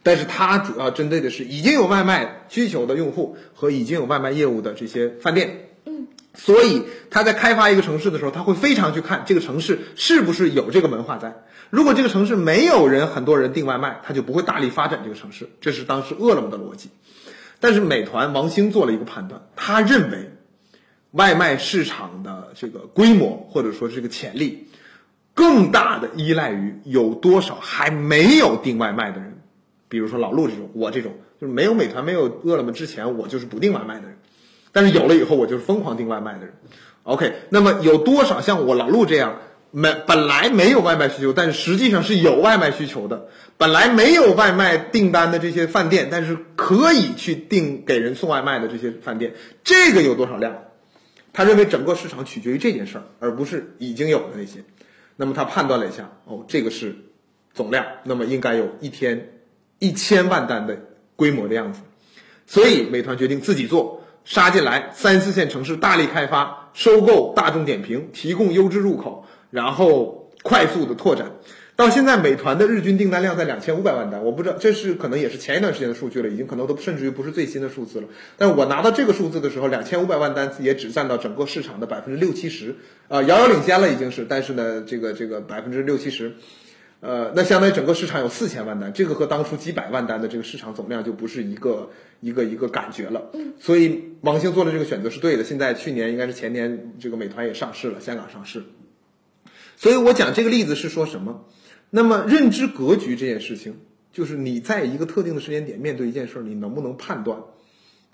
但是它主要针对的是已经有外卖需求的用户和已经有外卖业务的这些饭店。嗯。所以他在开发一个城市的时候，他会非常去看这个城市是不是有这个文化在。如果这个城市没有人，很多人订外卖，他就不会大力发展这个城市。这是当时饿了么的逻辑。但是美团王兴做了一个判断，他认为外卖市场的这个规模或者说这个潜力，更大的依赖于有多少还没有订外卖的人，比如说老陆这种，我这种就是没有美团没有饿了么之前，我就是不订外卖的人，但是有了以后，我就是疯狂订外卖的人。OK，那么有多少像我老陆这样？没本来没有外卖需求，但实际上是有外卖需求的。本来没有外卖订单的这些饭店，但是可以去订给人送外卖的这些饭店，这个有多少量？他认为整个市场取决于这件事儿，而不是已经有的那些。那么他判断了一下，哦，这个是总量，那么应该有一天一千万单的规模的样子。所以美团决定自己做，杀进来三四线城市大力开发，收购大众点评，提供优质入口。然后快速的拓展，到现在美团的日均订单量在两千五百万单，我不知道这是可能也是前一段时间的数据了，已经可能都甚至于不是最新的数字了。但是我拿到这个数字的时候，两千五百万单也只占到整个市场的百分之六七十，啊，遥遥领先了已经是，但是呢，这个这个百分之六七十，呃，那相当于整个市场有四千万单，这个和当初几百万单的这个市场总量就不是一个一个一个感觉了。所以王兴做的这个选择是对的。现在去年应该是前年，这个美团也上市了，香港上市。所以我讲这个例子是说什么？那么认知格局这件事情，就是你在一个特定的时间点面对一件事儿，你能不能判断？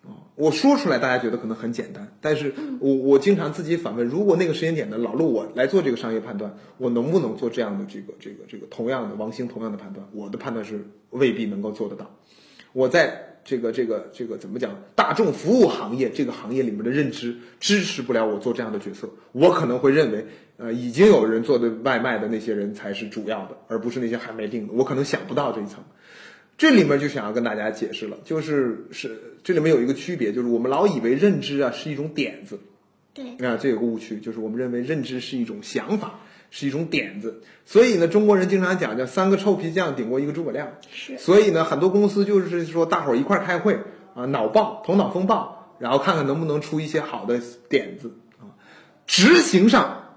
啊，我说出来大家觉得可能很简单，但是我我经常自己反问：如果那个时间点的老陆我来做这个商业判断，我能不能做这样的这个这个这个同样的王兴同样的判断？我的判断是未必能够做得到。我在。这个这个这个怎么讲？大众服务行业这个行业里面的认知支持不了我做这样的决策。我可能会认为，呃，已经有人做的外卖的那些人才是主要的，而不是那些还没定的。我可能想不到这一层。这里面就想要跟大家解释了，就是是这里面有一个区别，就是我们老以为认知啊是一种点子，对啊，这有个误区，就是我们认为认知是一种想法。是一种点子，所以呢，中国人经常讲叫三个臭皮匠顶过一个诸葛亮。是，所以呢，很多公司就是说大伙儿一块儿开会啊，脑爆，头脑风暴，然后看看能不能出一些好的点子啊。执行上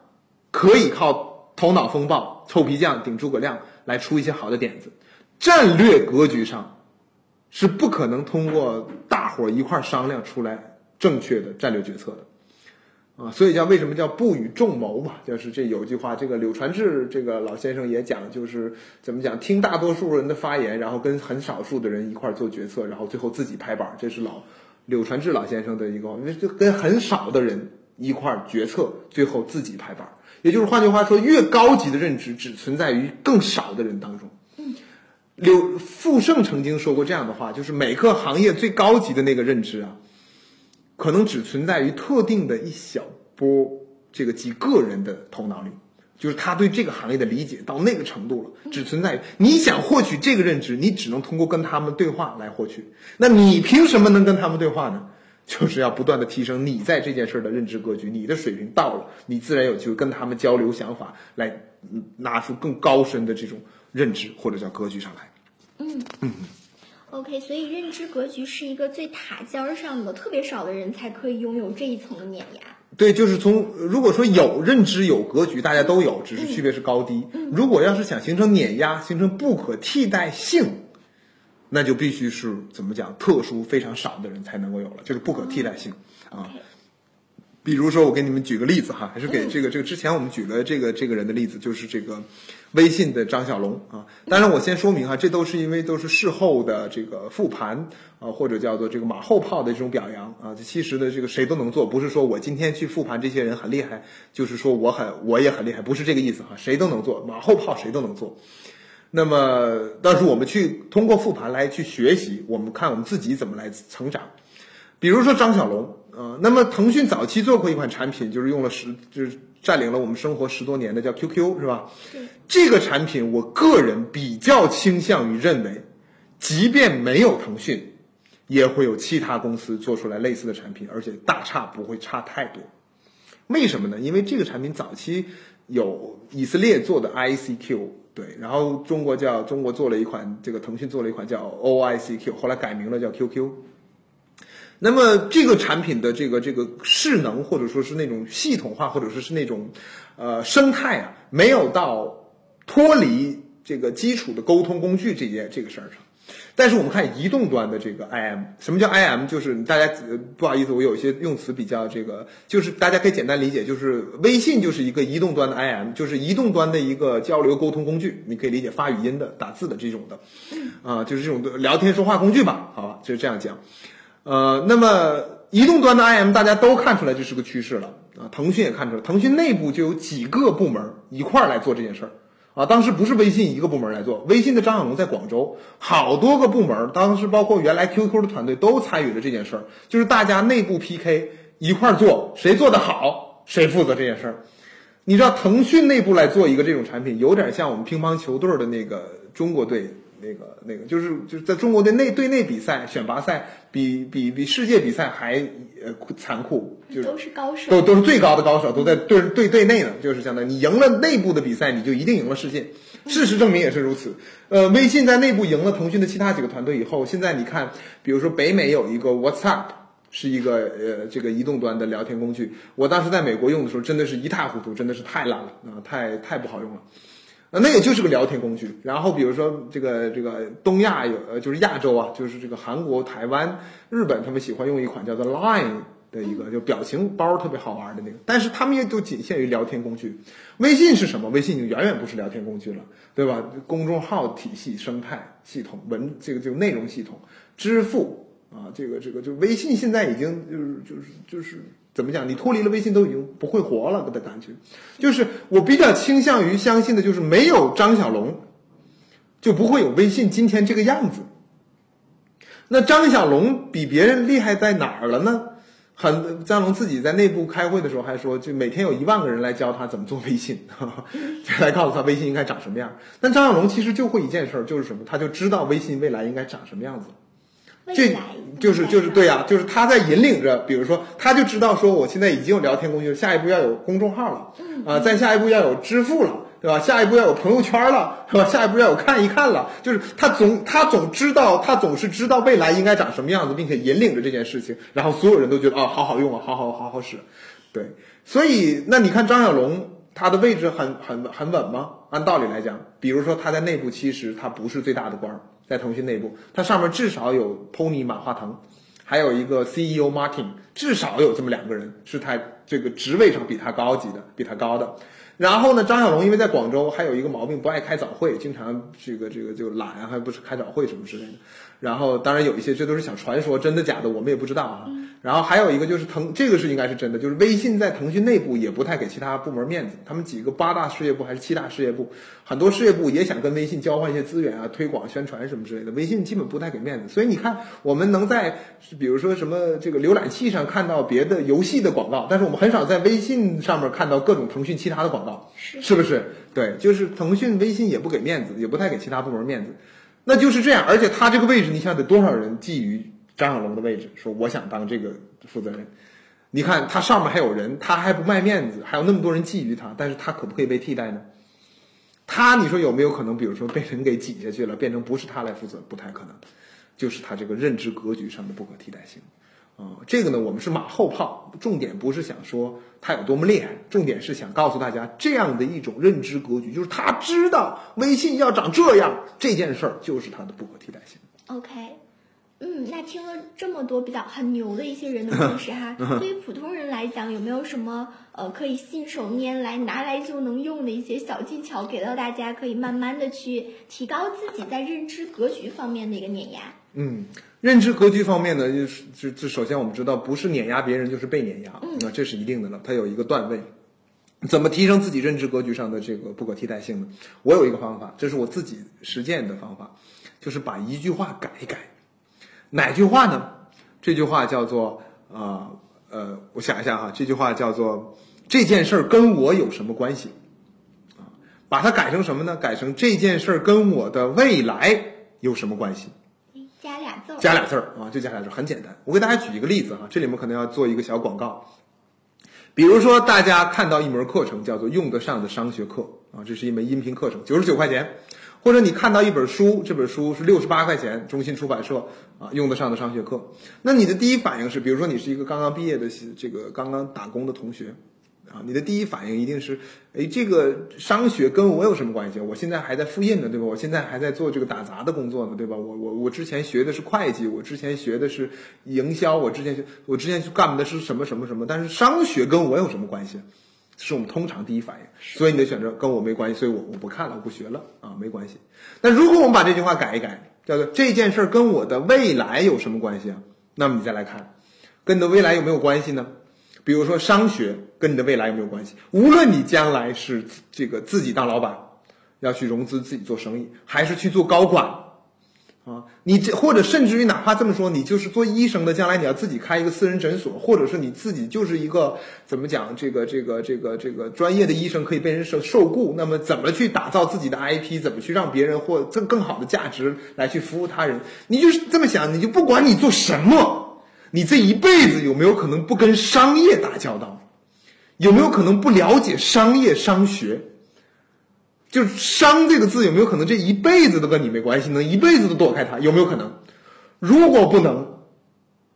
可以靠头脑风暴、臭皮匠顶诸葛亮来出一些好的点子，战略格局上是不可能通过大伙儿一块商量出来正确的战略决策的。啊，所以叫为什么叫不与众谋嘛？就是这有句话，这个柳传志这个老先生也讲，就是怎么讲，听大多数人的发言，然后跟很少数的人一块做决策，然后最后自己拍板。这是老柳传志老先生的一个，就跟很少的人一块决策，最后自己拍板。也就是换句话说，越高级的认知只存在于更少的人当中。柳富盛曾经说过这样的话，就是每个行业最高级的那个认知啊。可能只存在于特定的一小波这个几个人的头脑里，就是他对这个行业的理解到那个程度了，只存在于你想获取这个认知，你只能通过跟他们对话来获取。那你凭什么能跟他们对话呢？就是要不断的提升你在这件事的认知格局，你的水平到了，你自然有机会跟他们交流想法，来拿出更高深的这种认知或者叫格局上来。嗯嗯。OK，所以认知格局是一个最塔尖儿上的，特别少的人才可以拥有这一层的碾压。对，就是从如果说有认知有格局，大家都有，只是区别是高低。如果要是想形成碾压，形成不可替代性，那就必须是怎么讲，特殊非常少的人才能够有了，就是不可替代性啊。比如说，我给你们举个例子哈，还是给这个这个之前我们举了这个这个人的例子，就是这个微信的张小龙啊。当然，我先说明哈，这都是因为都是事后的这个复盘啊，或者叫做这个马后炮的这种表扬啊。其实的这个谁都能做，不是说我今天去复盘这些人很厉害，就是说我很我也很厉害，不是这个意思哈。谁都能做马后炮，谁都能做。那么，但是我们去通过复盘来去学习，我们看我们自己怎么来成长。比如说张小龙。呃，那么腾讯早期做过一款产品，就是用了十，就是占领了我们生活十多年的，叫 QQ，是吧？对。这个产品，我个人比较倾向于认为，即便没有腾讯，也会有其他公司做出来类似的产品，而且大差不会差太多。为什么呢？因为这个产品早期有以色列做的 ICQ，对，然后中国叫中国做了一款，这个腾讯做了一款叫 OICQ，后来改名了叫 QQ。那么这个产品的这个这个势能，或者说是那种系统化，或者说是那种，呃，生态啊，没有到脱离这个基础的沟通工具这件这个事儿上。但是我们看移动端的这个 IM，什么叫 IM？就是大家不好意思，我有一些用词比较这个，就是大家可以简单理解，就是微信就是一个移动端的 IM，就是移动端的一个交流沟通工具。你可以理解发语音的、打字的这种的，啊，就是这种的聊天说话工具吧，好吧，就是这样讲。呃，那么移动端的 IM 大家都看出来这是个趋势了啊，腾讯也看出来，腾讯内部就有几个部门一块儿来做这件事儿啊。当时不是微信一个部门来做，微信的张小龙在广州，好多个部门，当时包括原来 QQ 的团队都参与了这件事儿，就是大家内部 PK 一块儿做，谁做的好谁负责这件事儿。你知道腾讯内部来做一个这种产品，有点像我们乒乓球队的那个中国队。那个那个就是就是在中国的内队内比赛选拔赛，比比比世界比赛还呃残酷，就是都是高手，都都是最高的高手，都在对对对内呢，就是相当于你赢了内部的比赛，你就一定赢了世界。事实证明也是如此。呃，微信在内部赢了腾讯的其他几个团队以后，现在你看，比如说北美有一个 WhatsApp，是一个呃这个移动端的聊天工具，我当时在美国用的时候，真的是一塌糊涂，真的是太烂了啊，太太不好用了。那那也就是个聊天工具。然后比如说这个这个东亚有呃就是亚洲啊，就是这个韩国、台湾、日本，他们喜欢用一款叫做 Line 的一个就表情包，特别好玩的那个。但是他们也就仅限于聊天工具。微信是什么？微信已经远远不是聊天工具了，对吧？公众号体系、生态系统、文这个就内容系统、支付啊，这个这个就微信现在已经就是就是就是。怎么讲？你脱离了微信都已经不会活了的感觉，就是我比较倾向于相信的，就是没有张小龙，就不会有微信今天这个样子。那张小龙比别人厉害在哪儿了呢？很张龙自己在内部开会的时候还说，就每天有一万个人来教他怎么做微信，来告诉他微信应该长什么样。但张小龙其实就会一件事儿，就是什么？他就知道微信未来应该长什么样子。这就是就是对呀，就是他在引领着，比如说，他就知道说，我现在已经有聊天工具，下一步要有公众号了，啊，再下一步要有支付了，对吧？下一步要有朋友圈了，是吧？下一步要有看一看了，就是他总他总知道，他总是知道未来应该长什么样子，并且引领着这件事情，然后所有人都觉得啊，好好用啊，好好好好使，对。所以那你看张小龙，他的位置很很很稳吗？按道理来讲，比如说他在内部其实他不是最大的官儿。在腾讯内部，它上面至少有 Pony 马化腾，还有一个 CEO Martin，至少有这么两个人是他这个职位上比他高级的，比他高的。然后呢，张小龙因为在广州还有一个毛病，不爱开早会，经常这个这个就懒，还不是开早会什么之类的。然后当然有一些这都是小传说，真的假的我们也不知道啊。然后还有一个就是腾，这个是应该是真的，就是微信在腾讯内部也不太给其他部门面子。他们几个八大事业部还是七大事业部，很多事业部也想跟微信交换一些资源啊、推广宣传什么之类的。微信基本不太给面子，所以你看，我们能在比如说什么这个浏览器上看到别的游戏的广告，但是我们很少在微信上面看到各种腾讯其他的广告，是不是？对，就是腾讯、微信也不给面子，也不太给其他部门面子，那就是这样。而且他这个位置，你想得多少人觊觎？张小龙的位置，说我想当这个负责人。你看他上面还有人，他还不卖面子，还有那么多人觊觎他，但是他可不可以被替代呢？他你说有没有可能，比如说被人给挤下去了，变成不是他来负责？不太可能，就是他这个认知格局上的不可替代性。啊，这个呢，我们是马后炮，重点不是想说他有多么厉害，重点是想告诉大家这样的一种认知格局，就是他知道微信要长这样，这件事儿就是他的不可替代性。OK。嗯，那听了这么多比较很牛的一些人的 故事哈，对于普通人来讲，有没有什么呃可以信手拈来、拿来就能用的一些小技巧，给到大家，可以慢慢的去提高自己在认知格局方面的一个碾压？嗯，认知格局方面呢，就是这这首先我们知道，不是碾压别人就是被碾压，那这是一定的了，它有一个段位。怎么提升自己认知格局上的这个不可替代性呢？我有一个方法，这是我自己实践的方法，就是把一句话改一改。哪句话呢？这句话叫做啊呃，我想一下哈，这句话叫做这件事儿跟我有什么关系？啊，把它改成什么呢？改成这件事儿跟我的未来有什么关系？加俩字儿，啊，就加俩字，很简单。我给大家举一个例子哈，这里面可能要做一个小广告。比如说，大家看到一门课程叫做“用得上的商学课”啊，这是一门音频课程，九十九块钱。或者你看到一本书，这本书是六十八块钱，中信出版社啊用得上的商学课。那你的第一反应是，比如说你是一个刚刚毕业的这个刚刚打工的同学，啊，你的第一反应一定是，哎，这个商学跟我有什么关系？我现在还在复印呢，对吧？我现在还在做这个打杂的工作呢，对吧？我我我之前学的是会计，我之前学的是营销，我之前学我之前干的是什么什么什么？但是商学跟我有什么关系？是我们通常第一反应，所以你的选择跟我没关系，所以我我不看了，我不学了啊，没关系。那如果我们把这句话改一改，叫做这件事儿跟我的未来有什么关系啊？那么你再来看，跟你的未来有没有关系呢？比如说商学跟你的未来有没有关系？无论你将来是这个自己当老板，要去融资自己做生意，还是去做高管。啊，你这或者甚至于哪怕这么说，你就是做医生的，将来你要自己开一个私人诊所，或者是你自己就是一个怎么讲，这个这个这个这个专业的医生可以被人受受雇，那么怎么去打造自己的 IP，怎么去让别人获更更好的价值来去服务他人？你就是这么想，你就不管你做什么，你这一辈子有没有可能不跟商业打交道？有没有可能不了解商业商学？就“商”这个字有没有可能这一辈子都跟你没关系，能一辈子都躲开它？有没有可能？如果不能，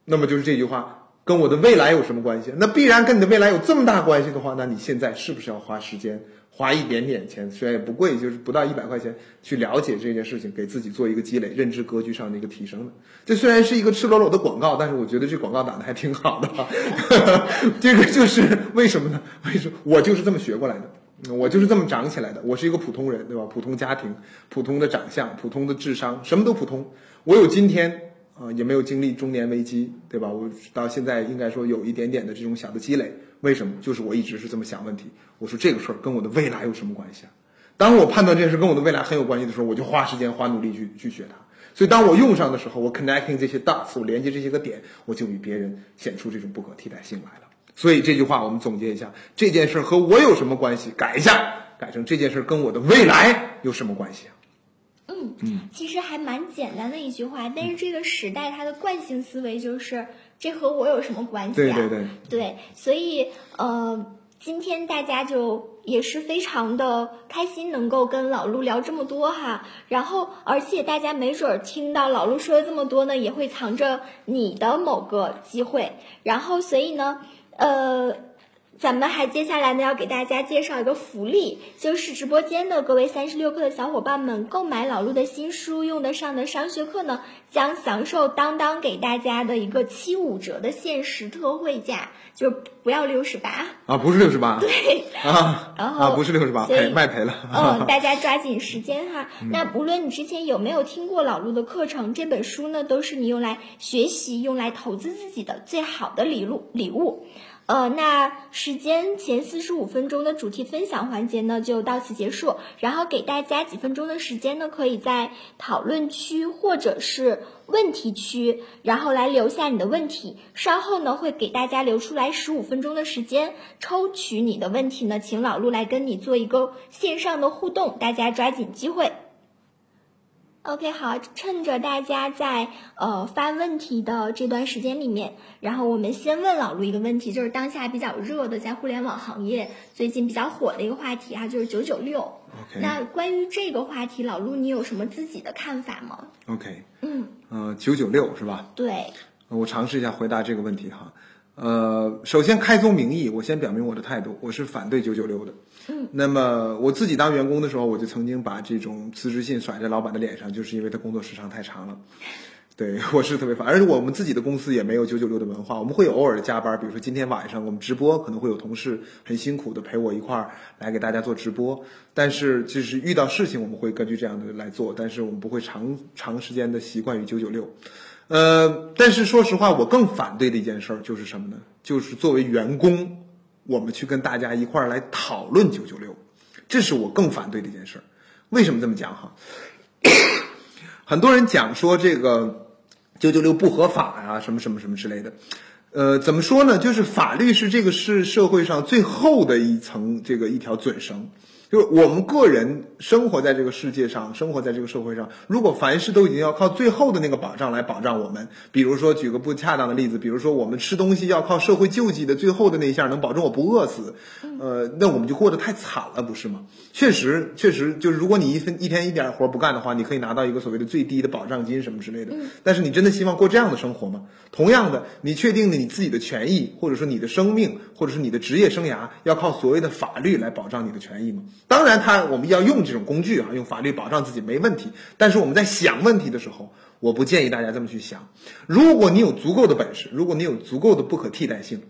那么就是这句话跟我的未来有什么关系？那必然跟你的未来有这么大关系的话，那你现在是不是要花时间，花一点点钱，虽然也不贵，就是不到一百块钱，去了解这件事情，给自己做一个积累，认知格局上的一个提升呢？这虽然是一个赤裸裸的广告，但是我觉得这广告打的还挺好的。这个就是为什么呢？为什么我就是这么学过来的？我就是这么长起来的，我是一个普通人，对吧？普通家庭，普通的长相，普通的智商，什么都普通。我有今天，啊，也没有经历中年危机，对吧？我到现在应该说有一点点的这种小的积累。为什么？就是我一直是这么想问题。我说这个事儿跟我的未来有什么关系啊？当我判断这件事跟我的未来很有关系的时候，我就花时间花努力去去学它。所以当我用上的时候，我 connecting 这些 dots，我连接这些个点，我就与别人显出这种不可替代性来了。所以这句话我们总结一下，这件事和我有什么关系？改一下，改成这件事跟我的未来有什么关系啊？嗯嗯，其实还蛮简单的一句话，但是这个时代它的惯性思维就是这和我有什么关系啊？对对对，对，所以呃，今天大家就也是非常的开心，能够跟老陆聊这么多哈。然后，而且大家没准儿听到老陆说了这么多呢，也会藏着你的某个机会。然后，所以呢。呃，咱们还接下来呢，要给大家介绍一个福利，就是直播间的各位三十六课的小伙伴们，购买老陆的新书用得上的商学课呢，将享受当当给大家的一个七五折的限时特惠价，就不要六十八。啊，不是六十八，对。啊，然后不是六十八，赔卖赔了，嗯，大家抓紧时间哈。那不论你之前有没有听过老陆的课程，这本书呢，都是你用来学习、用来投资自己的最好的礼物礼物。呃，那时间前四十五分钟的主题分享环节呢，就到此结束。然后给大家几分钟的时间呢，可以在讨论区或者是问题区，然后来留下你的问题。稍后呢，会给大家留出来十五分钟的时间，抽取你的问题呢，请老陆来跟你做一个线上的互动，大家抓紧机会。OK，好，趁着大家在呃发问题的这段时间里面，然后我们先问老陆一个问题，就是当下比较热的在互联网行业最近比较火的一个话题哈，就是九九六。OK，那关于这个话题，老陆你有什么自己的看法吗？OK，嗯，呃，九九六是吧？对，我尝试一下回答这个问题哈。呃，首先开宗明义，我先表明我的态度，我是反对九九六的。嗯，那么我自己当员工的时候，我就曾经把这种辞职信甩在老板的脸上，就是因为他工作时长太长了。对，我是特别烦，而且我们自己的公司也没有九九六的文化，我们会有偶尔的加班，比如说今天晚上我们直播，可能会有同事很辛苦的陪我一块儿来给大家做直播，但是就是遇到事情我们会根据这样的来做，但是我们不会长长时间的习惯于九九六。呃，但是说实话，我更反对的一件事儿就是什么呢？就是作为员工，我们去跟大家一块儿来讨论九九六，这是我更反对的一件事儿。为什么这么讲哈？很多人讲说这个。九九六不合法呀，什么什么什么之类的，呃，怎么说呢？就是法律是这个是社会上最后的一层这个一条准绳。就是我们个人生活在这个世界上，生活在这个社会上，如果凡事都已经要靠最后的那个保障来保障我们，比如说举个不恰当的例子，比如说我们吃东西要靠社会救济的最后的那一下能保证我不饿死，呃，那我们就过得太惨了，不是吗？确实，确实，就是如果你一分一天一点活不干的话，你可以拿到一个所谓的最低的保障金什么之类的。但是你真的希望过这样的生活吗？同样的，你确定你自己的权益，或者说你的生命，或者是你的职业生涯，要靠所谓的法律来保障你的权益吗？当然，他我们要用这种工具啊，用法律保障自己没问题。但是我们在想问题的时候，我不建议大家这么去想。如果你有足够的本事，如果你有足够的不可替代性，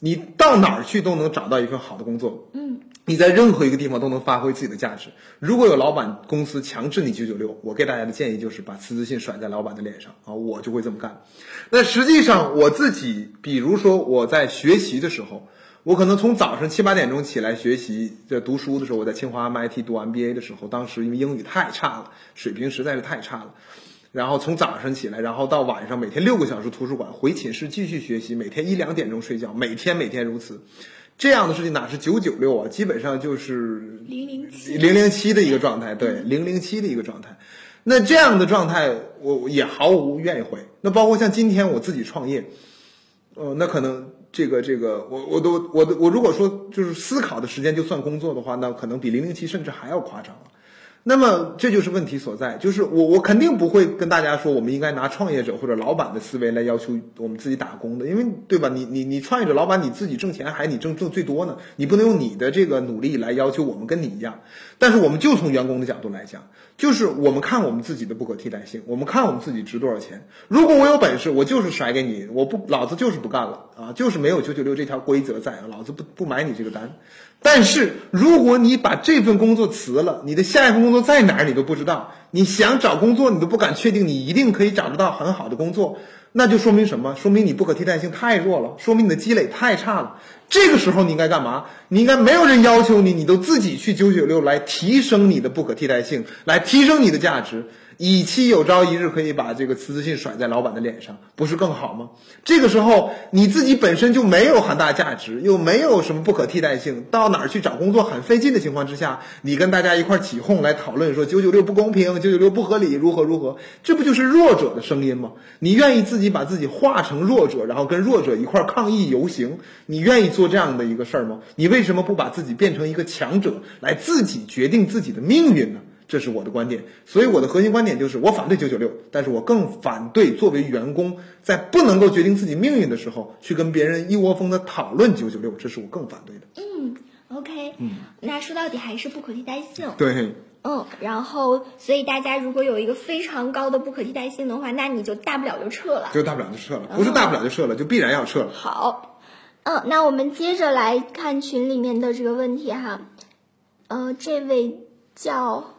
你到哪儿去都能找到一份好的工作。嗯，你在任何一个地方都能发挥自己的价值。如果有老板公司强制你九九六，我给大家的建议就是把辞职信甩在老板的脸上啊，我就会这么干。那实际上我自己，比如说我在学习的时候。我可能从早上七八点钟起来学习，在读书的时候，我在清华 MIT 读 MBA 的时候，当时因为英语太差了，水平实在是太差了。然后从早上起来，然后到晚上每天六个小时图书馆，回寝室继续学习，每天一两点钟睡觉，每天每天如此。这样的事情哪是九九六啊？基本上就是零零七零零七的一个状态，对零零七的一个状态。那这样的状态，我也毫无怨悔。那包括像今天我自己创业，呃，那可能。这个这个，我我都我我如果说就是思考的时间就算工作的话，那可能比零零七甚至还要夸张了。那么这就是问题所在，就是我我肯定不会跟大家说，我们应该拿创业者或者老板的思维来要求我们自己打工的，因为对吧？你你你创业者老板你自己挣钱还你挣挣最多呢，你不能用你的这个努力来要求我们跟你一样。但是我们就从员工的角度来讲。就是我们看我们自己的不可替代性，我们看我们自己值多少钱。如果我有本事，我就是甩给你，我不，老子就是不干了啊！就是没有九九六这条规则在，老子不不买你这个单。但是如果你把这份工作辞了，你的下一份工作在哪儿你都不知道，你想找工作你都不敢确定你一定可以找得到很好的工作。那就说明什么？说明你不可替代性太弱了，说明你的积累太差了。这个时候你应该干嘛？你应该没有人要求你，你都自己去九九六来提升你的不可替代性，来提升你的价值。以期有朝一日可以把这个辞职信甩在老板的脸上，不是更好吗？这个时候你自己本身就没有很大价值，又没有什么不可替代性，到哪儿去找工作很费劲的情况之下，你跟大家一块起哄来讨论说九九六不公平，九九六不合理，如何如何？这不就是弱者的声音吗？你愿意自己把自己化成弱者，然后跟弱者一块抗议游行？你愿意做这样的一个事儿吗？你为什么不把自己变成一个强者，来自己决定自己的命运呢？这是我的观点，所以我的核心观点就是我反对九九六，但是我更反对作为员工在不能够决定自己命运的时候去跟别人一窝蜂的讨论九九六，这是我更反对的。嗯，OK，嗯，那说到底还是不可替代性。对，嗯，然后所以大家如果有一个非常高的不可替代性的话，那你就大不了就撤了，就大不了就撤了，不是大不了就撤了，就必然要撤了。好，嗯，那我们接着来看群里面的这个问题哈，呃，这位叫。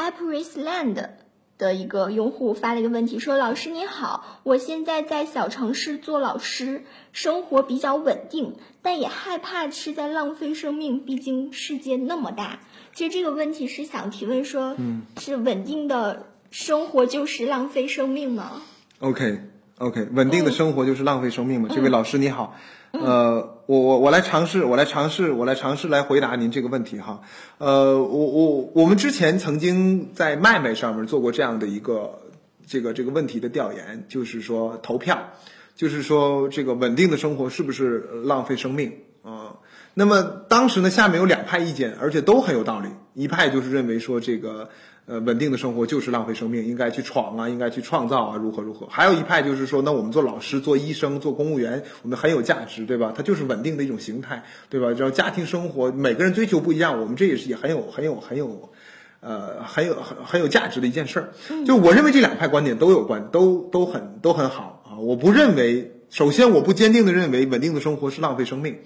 Apris Land 的一个用户发了一个问题，说：“老师你好，我现在在小城市做老师，生活比较稳定，但也害怕是在浪费生命，毕竟世界那么大。”其实这个问题是想提问说：“嗯，是稳定的生活就是浪费生命吗？”OK OK，稳定的生活就是浪费生命吗？这位老师你好。呃，我我我来尝试，我来尝试，我来尝试来回答您这个问题哈。呃，我我我们之前曾经在麦麦上面做过这样的一个这个这个问题的调研，就是说投票，就是说这个稳定的生活是不是浪费生命啊？那么当时呢，下面有两派意见，而且都很有道理。一派就是认为说这个。呃，稳定的生活就是浪费生命，应该去闯啊，应该去创造啊，如何如何？还有一派就是说，那我们做老师、做医生、做公务员，我们很有价值，对吧？它就是稳定的一种形态，对吧？然后家庭生活，每个人追求不一样，我们这也是也很有很有很有，呃很有很很有价值的一件事儿。就我认为这两派观点都有关，都都很都很好啊。我不认为，首先我不坚定的认为稳定的生活是浪费生命，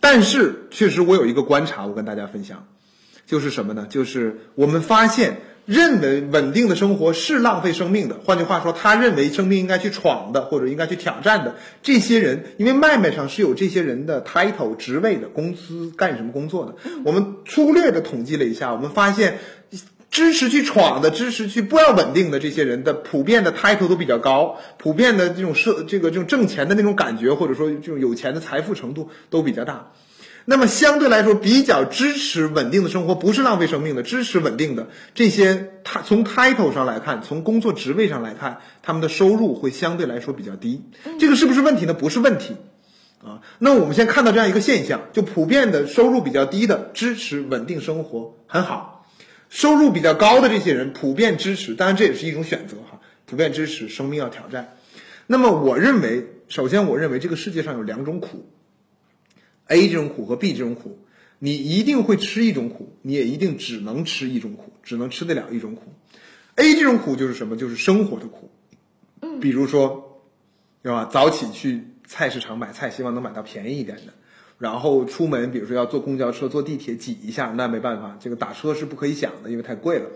但是确实我有一个观察，我跟大家分享，就是什么呢？就是我们发现。认为稳定的生活是浪费生命的，换句话说，他认为生命应该去闯的，或者应该去挑战的这些人，因为脉脉上是有这些人的 title 职位的，公司干什么工作的。我们粗略的统计了一下，我们发现支持去闯的、支持去不要稳定的这些人的普遍的 title 都比较高，普遍的这种社这个这种挣钱的那种感觉，或者说这种有钱的财富程度都比较大。那么相对来说，比较支持稳定的生活，不是浪费生命的，支持稳定的这些，他从 title 上来看，从工作职位上来看，他们的收入会相对来说比较低。这个是不是问题呢？不是问题，啊。那我们先看到这样一个现象，就普遍的收入比较低的支持稳定生活很好，收入比较高的这些人普遍支持，当然这也是一种选择哈，普遍支持生命要挑战。那么我认为，首先我认为这个世界上有两种苦。A 这种苦和 B 这种苦，你一定会吃一种苦，你也一定只能吃一种苦，只能吃得了一种苦。A 这种苦就是什么？就是生活的苦。嗯，比如说，对吧？早起去菜市场买菜，希望能买到便宜一点的。然后出门，比如说要坐公交车、坐地铁挤一下，那没办法，这个打车是不可以想的，因为太贵了。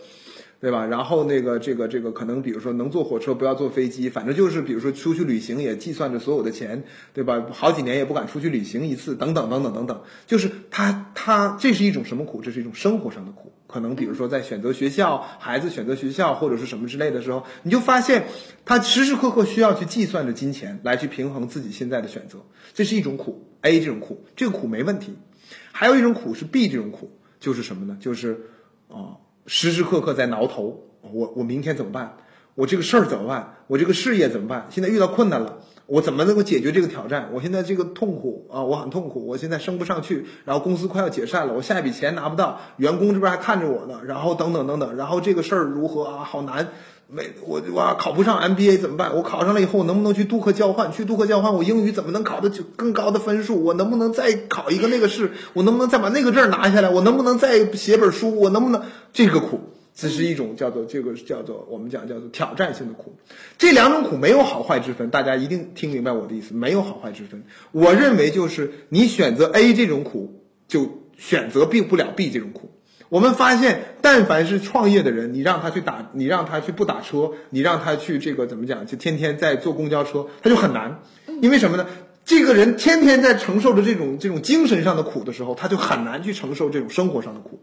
对吧？然后那个这个这个可能，比如说能坐火车不要坐飞机，反正就是比如说出去旅行也计算着所有的钱，对吧？好几年也不敢出去旅行一次，等等等等等等。就是他他这是一种什么苦？这是一种生活上的苦。可能比如说在选择学校，孩子选择学校或者是什么之类的时候，你就发现他时时刻刻需要去计算着金钱来去平衡自己现在的选择，这是一种苦。A 这种苦，这个苦没问题。还有一种苦是 B 这种苦，就是什么呢？就是啊。时时刻刻在挠头，我我明天怎么办？我这个事儿怎么办？我这个事业怎么办？现在遇到困难了，我怎么能够解决这个挑战？我现在这个痛苦啊，我很痛苦，我现在升不上去，然后公司快要解散了，我下一笔钱拿不到，员工这边还看着我呢，然后等等等等，然后这个事儿如何啊？好难。没我我考不上 MBA 怎么办？我考上了以后，我能不能去杜克交换？去杜克交换，我英语怎么能考的就更高的分数？我能不能再考一个那个试？我能不能再把那个证拿下来？我能不能再写本书？我能不能这个苦？这是一种叫做这个叫做我们讲叫做挑战性的苦。这两种苦没有好坏之分，大家一定听明白我的意思，没有好坏之分。我认为就是你选择 A 这种苦，就选择并不了 B 这种苦。我们发现，但凡是创业的人，你让他去打，你让他去不打车，你让他去这个怎么讲，就天天在坐公交车，他就很难。因为什么呢？这个人天天在承受着这种这种精神上的苦的时候，他就很难去承受这种生活上的苦。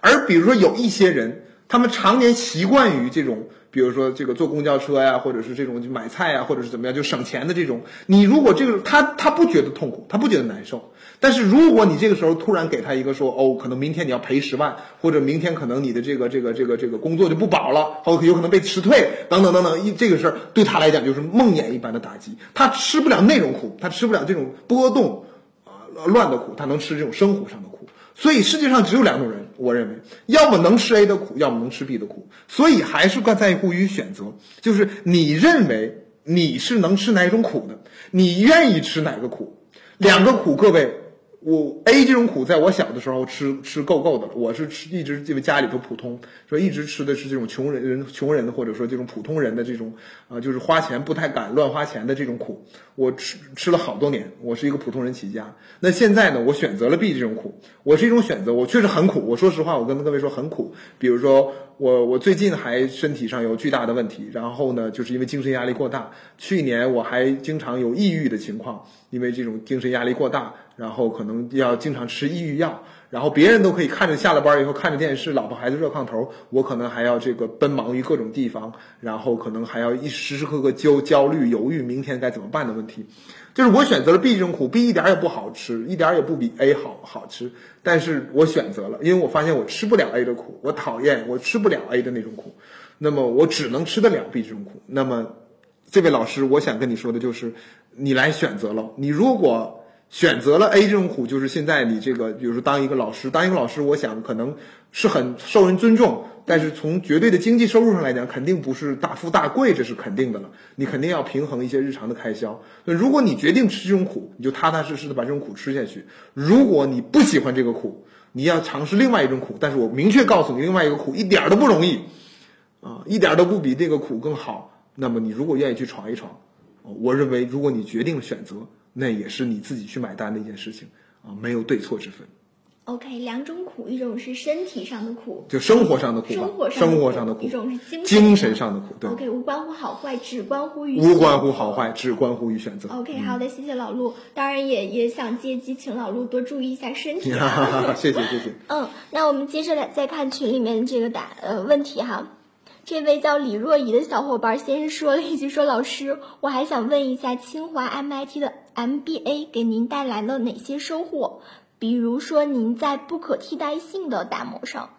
而比如说有一些人，他们常年习惯于这种，比如说这个坐公交车呀，或者是这种买菜呀，或者是怎么样就省钱的这种，你如果这个他他不觉得痛苦，他不觉得难受。但是如果你这个时候突然给他一个说哦，可能明天你要赔十万，或者明天可能你的这个这个这个这个工作就不保了，或有可能被辞退等等等等，一这个事儿对他来讲就是梦魇一般的打击。他吃不了那种苦，他吃不了这种波动啊乱的苦，他能吃这种生活上的苦。所以世界上只有两种人，我认为，要么能吃 A 的苦，要么能吃 B 的苦。所以还是在乎于选择，就是你认为你是能吃哪一种苦的，你愿意吃哪个苦，两个苦，各位。我 A 这种苦，在我小的时候吃吃够够的了。我是吃一直因为家里头普通，说一直吃的是这种穷人人穷人或者说这种普通人的这种啊，就是花钱不太敢乱花钱的这种苦。我吃吃了好多年，我是一个普通人起家。那现在呢，我选择了 B 这种苦，我是一种选择，我确实很苦。我说实话，我跟各位说很苦。比如说我我最近还身体上有巨大的问题，然后呢，就是因为精神压力过大。去年我还经常有抑郁的情况，因为这种精神压力过大。然后可能要经常吃抑郁药，然后别人都可以看着下了班以后看着电视，老婆孩子热炕头，我可能还要这个奔忙于各种地方，然后可能还要一时时刻刻焦焦虑犹豫明天该怎么办的问题。就是我选择了 B 这种苦，B 一点也不好吃，一点也不比 A 好好吃，但是我选择了，因为我发现我吃不了 A 的苦，我讨厌我吃不了 A 的那种苦，那么我只能吃得了 B 这种苦。那么这位老师，我想跟你说的就是，你来选择了，你如果。选择了 A 这种苦，就是现在你这个，比如说当一个老师，当一个老师，我想可能是很受人尊重，但是从绝对的经济收入上来讲，肯定不是大富大贵，这是肯定的了。你肯定要平衡一些日常的开销。那如果你决定吃这种苦，你就踏踏实实的把这种苦吃下去。如果你不喜欢这个苦，你要尝试另外一种苦，但是我明确告诉你，另外一个苦一点都不容易，啊，一点都不比这个苦更好。那么你如果愿意去闯一闯，我认为如果你决定选择，那也是你自己去买单的一件事情啊，没有对错之分。OK，两种苦，一种是身体上的苦，就生活上的苦吧，生活生活上的苦，一种是精精神上的苦，对，OK，无关乎好坏，只关乎于无关乎好坏，只关乎于选择。OK，好的，谢谢老陆。当然也也想借机请老陆多注意一下身体啊。谢 谢谢谢。嗯，那我们接着来再看群里面这个答呃问题哈。这位叫李若怡的小伙伴先是说了一句说老师，我还想问一下，清华 MIT 的 MBA 给您带来了哪些收获？比如说您在不可替代性的打磨上。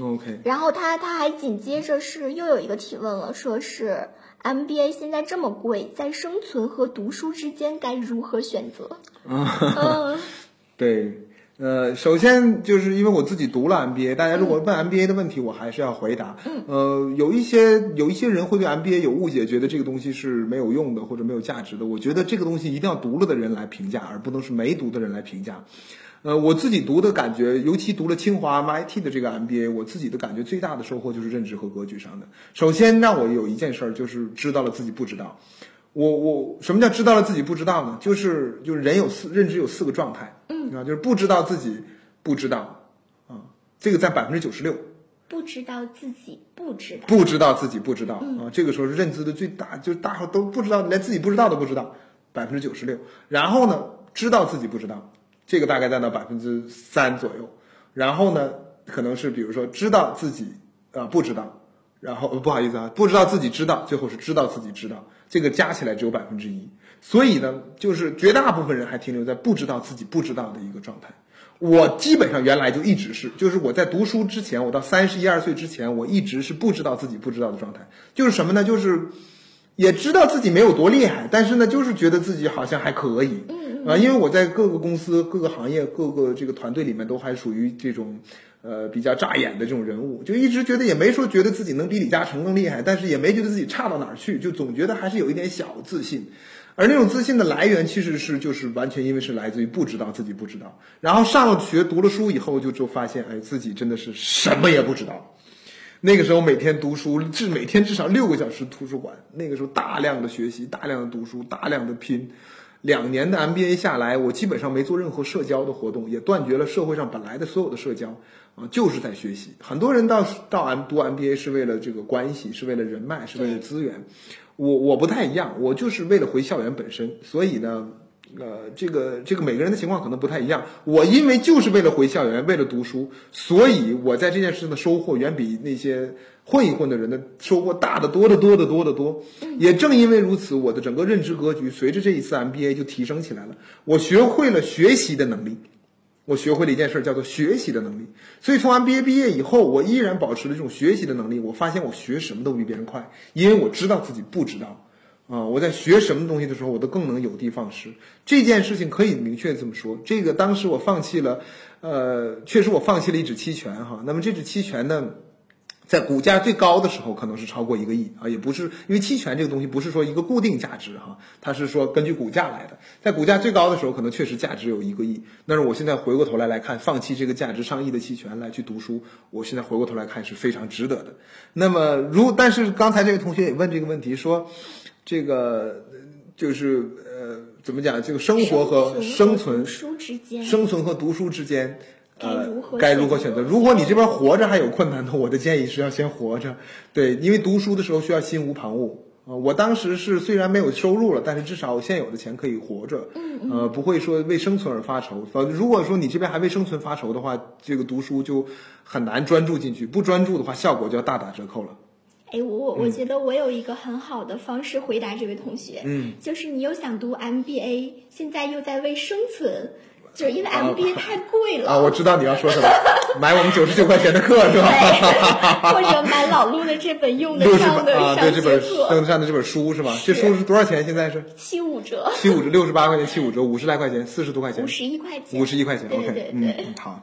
OK，然后他他还紧接着是又有一个提问了，说是 MBA 现在这么贵，在生存和读书之间该如何选择？嗯 对，呃，首先就是因为我自己读了 MBA，大家如果问 MBA 的问题，我还是要回答。嗯呃，有一些有一些人会对 MBA 有误解，觉得这个东西是没有用的或者没有价值的。我觉得这个东西一定要读了的人来评价，而不能是没读的人来评价。呃，我自己读的感觉，尤其读了清华 MIT 的这个 MBA，我自己的感觉最大的收获就是认知和格局上的。首先让我有一件事儿，就是知道了自己不知道。我我什么叫知道了自己不知道呢？就是就是人有四认知有四个状态，嗯啊，就是不知道自己不知道啊，这个占百分之九十六，不知道自己不知道。不知道自己不知道啊，这个时候是认知的最大，就是大伙都不知道，连自己不知道都不知道，百分之九十六。然后呢，知道自己不知道，这个大概占到百分之三左右。然后呢，可能是比如说知道自己啊、不知道，然后、呃不好意思啊，不知道自己知道，最后是知道自己知道，这个加起来只有百分之一。所以呢，就是绝大部分人还停留在不知道自己不知道的一个状态。我基本上原来就一直是，就是我在读书之前，我到三十一二岁之前，我一直是不知道自己不知道的状态。就是什么呢？就是也知道自己没有多厉害，但是呢，就是觉得自己好像还可以。嗯啊，因为我在各个公司、各个行业、各个这个团队里面，都还属于这种呃比较扎眼的这种人物，就一直觉得也没说觉得自己能比李嘉诚更厉害，但是也没觉得自己差到哪儿去，就总觉得还是有一点小自信。而那种自信的来源，其实是就是完全因为是来自于不知道自己不知道，然后上了学读了书以后，就就发现，哎，自己真的是什么也不知道。那个时候每天读书，至每天至少六个小时图书馆。那个时候大量的学习，大量的读书，大量的拼。两年的 MBA 下来，我基本上没做任何社交的活动，也断绝了社会上本来的所有的社交，啊，就是在学习。很多人到到 M 读 MBA 是为了这个关系，是为了人脉，是为了资源。我我不太一样，我就是为了回校园本身。所以呢，呃，这个这个每个人的情况可能不太一样。我因为就是为了回校园，为了读书，所以我在这件事情的收获远比那些混一混的人的收获大得多得多得多得多。也正因为如此，我的整个认知格局随着这一次 MBA 就提升起来了。我学会了学习的能力。我学会了一件事，叫做学习的能力。所以从 MBA 毕业以后，我依然保持了这种学习的能力。我发现我学什么都比别人快，因为我知道自己不知道。啊，我在学什么东西的时候，我都更能有的放矢。这件事情可以明确这么说。这个当时我放弃了，呃，确实我放弃了一纸期权哈。那么这纸期权呢？在股价最高的时候，可能是超过一个亿啊，也不是因为期权这个东西不是说一个固定价值哈，它是说根据股价来的。在股价最高的时候，可能确实价值有一个亿。但是我现在回过头来来看，放弃这个价值上亿的期权来去读书，我现在回过头来看是非常值得的。那么如但是刚才这位同学也问这个问题说，这个就是呃怎么讲？这个生活和生存、生存和读书之间。呃该如何，选择？如果你这边活着还有困难的，我的建议是要先活着。对，因为读书的时候需要心无旁骛啊、我当时是虽然没有收入了，但是至少我现有的钱可以活着，嗯呃，不会说为生存而发愁。呃，如果说你这边还为生存发愁的话，这个读书就很难专注进去，不专注的话，效果就要大打折扣了。哎，我我我觉得我有一个很好的方式回答这位同学，嗯，就是你又想读 MBA，现在又在为生存，就是因为啊 MBA 太贵了，啊，我知道你要说什么，买我们九十九块钱的课是吧？对，或者买老陆的这本用得上的啊，对这本课，用得上的这本书是吧？这书是多少钱？现在是七五折，七五折，六十八块钱，七五折，五十来块钱，四十多块钱五，十一块钱，五十一块钱。对 OK，嗯对对，嗯，好。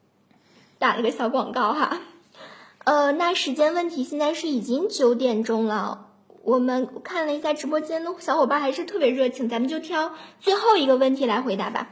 打了个小广告哈。呃，那时间问题，现在是已经九点钟了。我们看了一下直播间的小伙伴还是特别热情，咱们就挑最后一个问题来回答吧。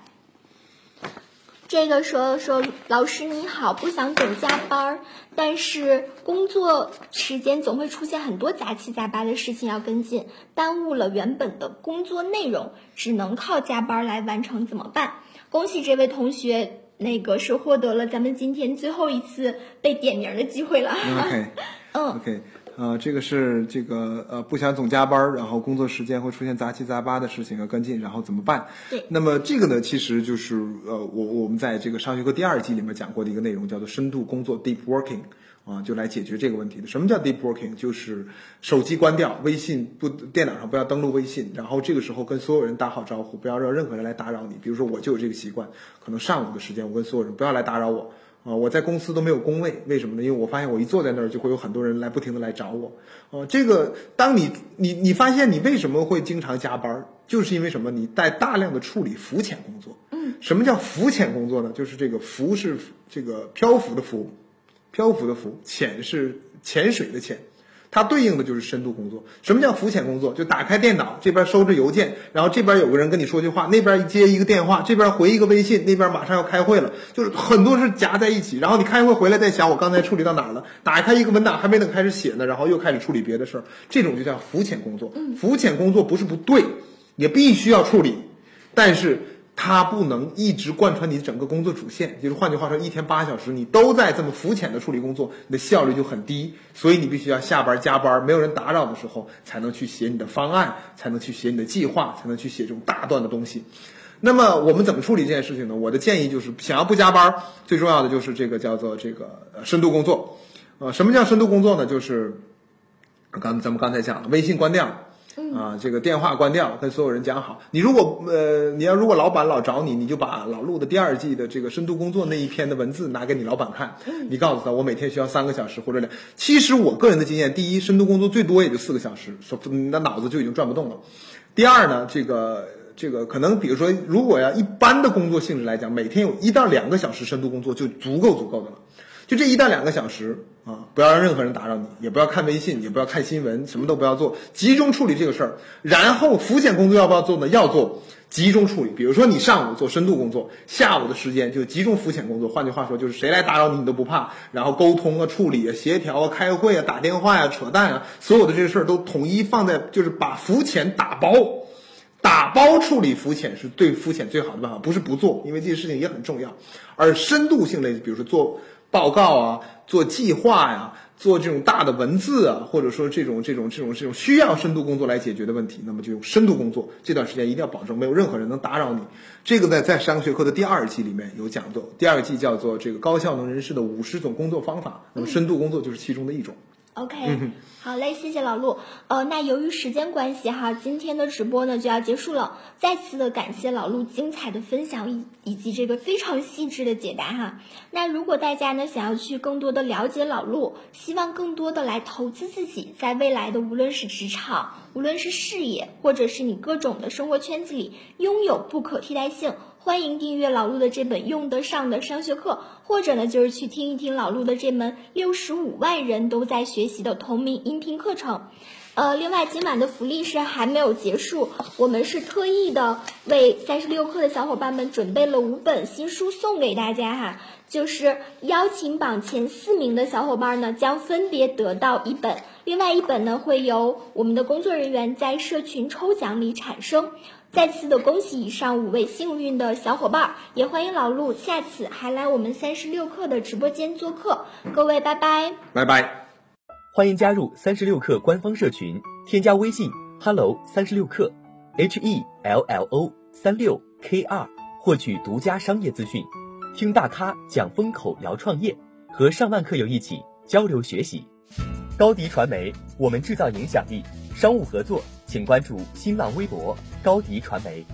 这个说说老师你好，不想总加班儿，但是工作时间总会出现很多杂七杂八的事情要跟进，耽误了原本的工作内容，只能靠加班来完成，怎么办？恭喜这位同学，那个是获得了咱们今天最后一次被点名的机会了。OK，嗯 OK，呃，这个是这个呃，不想总加班儿，然后工作时间会出现杂七杂八的事情要跟进，然后怎么办？对那么这个呢，其实就是呃，我我们在这个商学课第二季里面讲过的一个内容，叫做深度工作 （deep working）。啊，就来解决这个问题的。什么叫 deep working？就是手机关掉，微信不，电脑上不要登录微信，然后这个时候跟所有人打好招呼，不要让任何人来打扰你。比如说，我就有这个习惯，可能上午的时间，我跟所有人不要来打扰我。啊、我在公司都没有工位，为什么呢？因为我发现我一坐在那儿，就会有很多人来不停的来找我。哦、这个当你你你发现你为什么会经常加班儿，就是因为什么？你在大量的处理浮潜工作。嗯，什么叫浮潜工作呢？就是这个浮是这个漂浮的浮，漂浮的浮，潜是潜水的潜，它对应的就是深度工作。什么叫浮潜工作？就打开电脑，这边收着邮件，然后这边有个人跟你说句话，那边接一个电话，这边回一个微信，那边马上要开会了，就是很多是夹在一起。然后你开会回来再想，我刚才处理到哪儿了？打开一个文档还没等开始写呢，然后又开始处理别的事儿，这种就叫浮潜工作。浮潜工作不是不对，也必须要处理，但是。它不能一直贯穿你整个工作主线，就是换句话说，一天八小时你都在这么浮浅的处理工作，你的效率就很低。所以你必须要下班加班，没有人打扰的时候，才能去写你的方案，才能去写你的计划，才能去写这种大段的东西。那么我们怎么处理这件事情呢？我的建议就是，想要不加班，最重要的就是这个叫做这个深度工作。呃，什么叫深度工作呢？就是刚咱们刚才讲了，微信关掉。啊，这个电话关掉，跟所有人讲好。你如果呃，你要如果老板老找你，你就把老陆的第二季的这个深度工作那一篇的文字拿给你老板看，你告诉他我每天需要三个小时或者两。其实我个人的经验，第一，深度工作最多也就四个小时，说你的脑子就已经转不动了。第二呢，这个这个可能比如说，如果要一般的工作性质来讲，每天有一到两个小时深度工作就足够足够的了。就这一到两个小时啊，不要让任何人打扰你，也不要看微信，也不要看新闻，什么都不要做，集中处理这个事儿。然后浮潜工作要不要做呢？要做，集中处理。比如说你上午做深度工作，下午的时间就集中浮潜工作。换句话说，就是谁来打扰你，你都不怕。然后沟通啊、处理啊、协调啊、开会啊、打电话呀、扯淡啊，所有的这些事儿都统一放在，就是把浮潜打包。打包处理浮潜是对浮潜最好的办法，不是不做，因为这些事情也很重要。而深度性类，比如说做报告啊、做计划呀、做这种大的文字啊，或者说这种这种这种这种需要深度工作来解决的问题，那么就用深度工作。这段时间一定要保证没有任何人能打扰你。这个呢，在商学科的第二季里面有讲过，第二季叫做这个高效能人士的五十种工作方法，那么深度工作就是其中的一种。OK，、好嘞，谢谢老陆。呃，那由于时间关系哈，今天的直播呢就要结束了。再次的感谢老陆精彩的分享以以及这个非常细致的解答哈。那如果大家呢想要去更多的了解老陆，希望更多的来投资自己，在未来的无论是职场，无论是事业，或者是你各种的生活圈子里拥有不可替代性。欢迎订阅老陆的这本用得上的商学课，或者呢，就是去听一听老陆的这门六十五万人都在学习的同名音频课程。呃，另外今晚的福利是还没有结束，我们是特意的为三十六课的小伙伴们准备了五本新书送给大家哈，就是邀请榜前四名的小伙伴呢，将分别得到一本，另外一本呢会由我们的工作人员在社群抽奖里产生。再次的恭喜以上五位幸运的小伙伴，也欢迎老陆下次还来我们三十六课的直播间做客。各位，拜拜。拜拜。欢迎加入三十六课官方社群，添加微信 hello 三十六课，h e l l o 三六 k 二，获取独家商业资讯，听大咖讲风口聊创业，和上万课友一起交流学习。高迪传媒，我们制造影响力。商务合作，请关注新浪微博高迪传媒。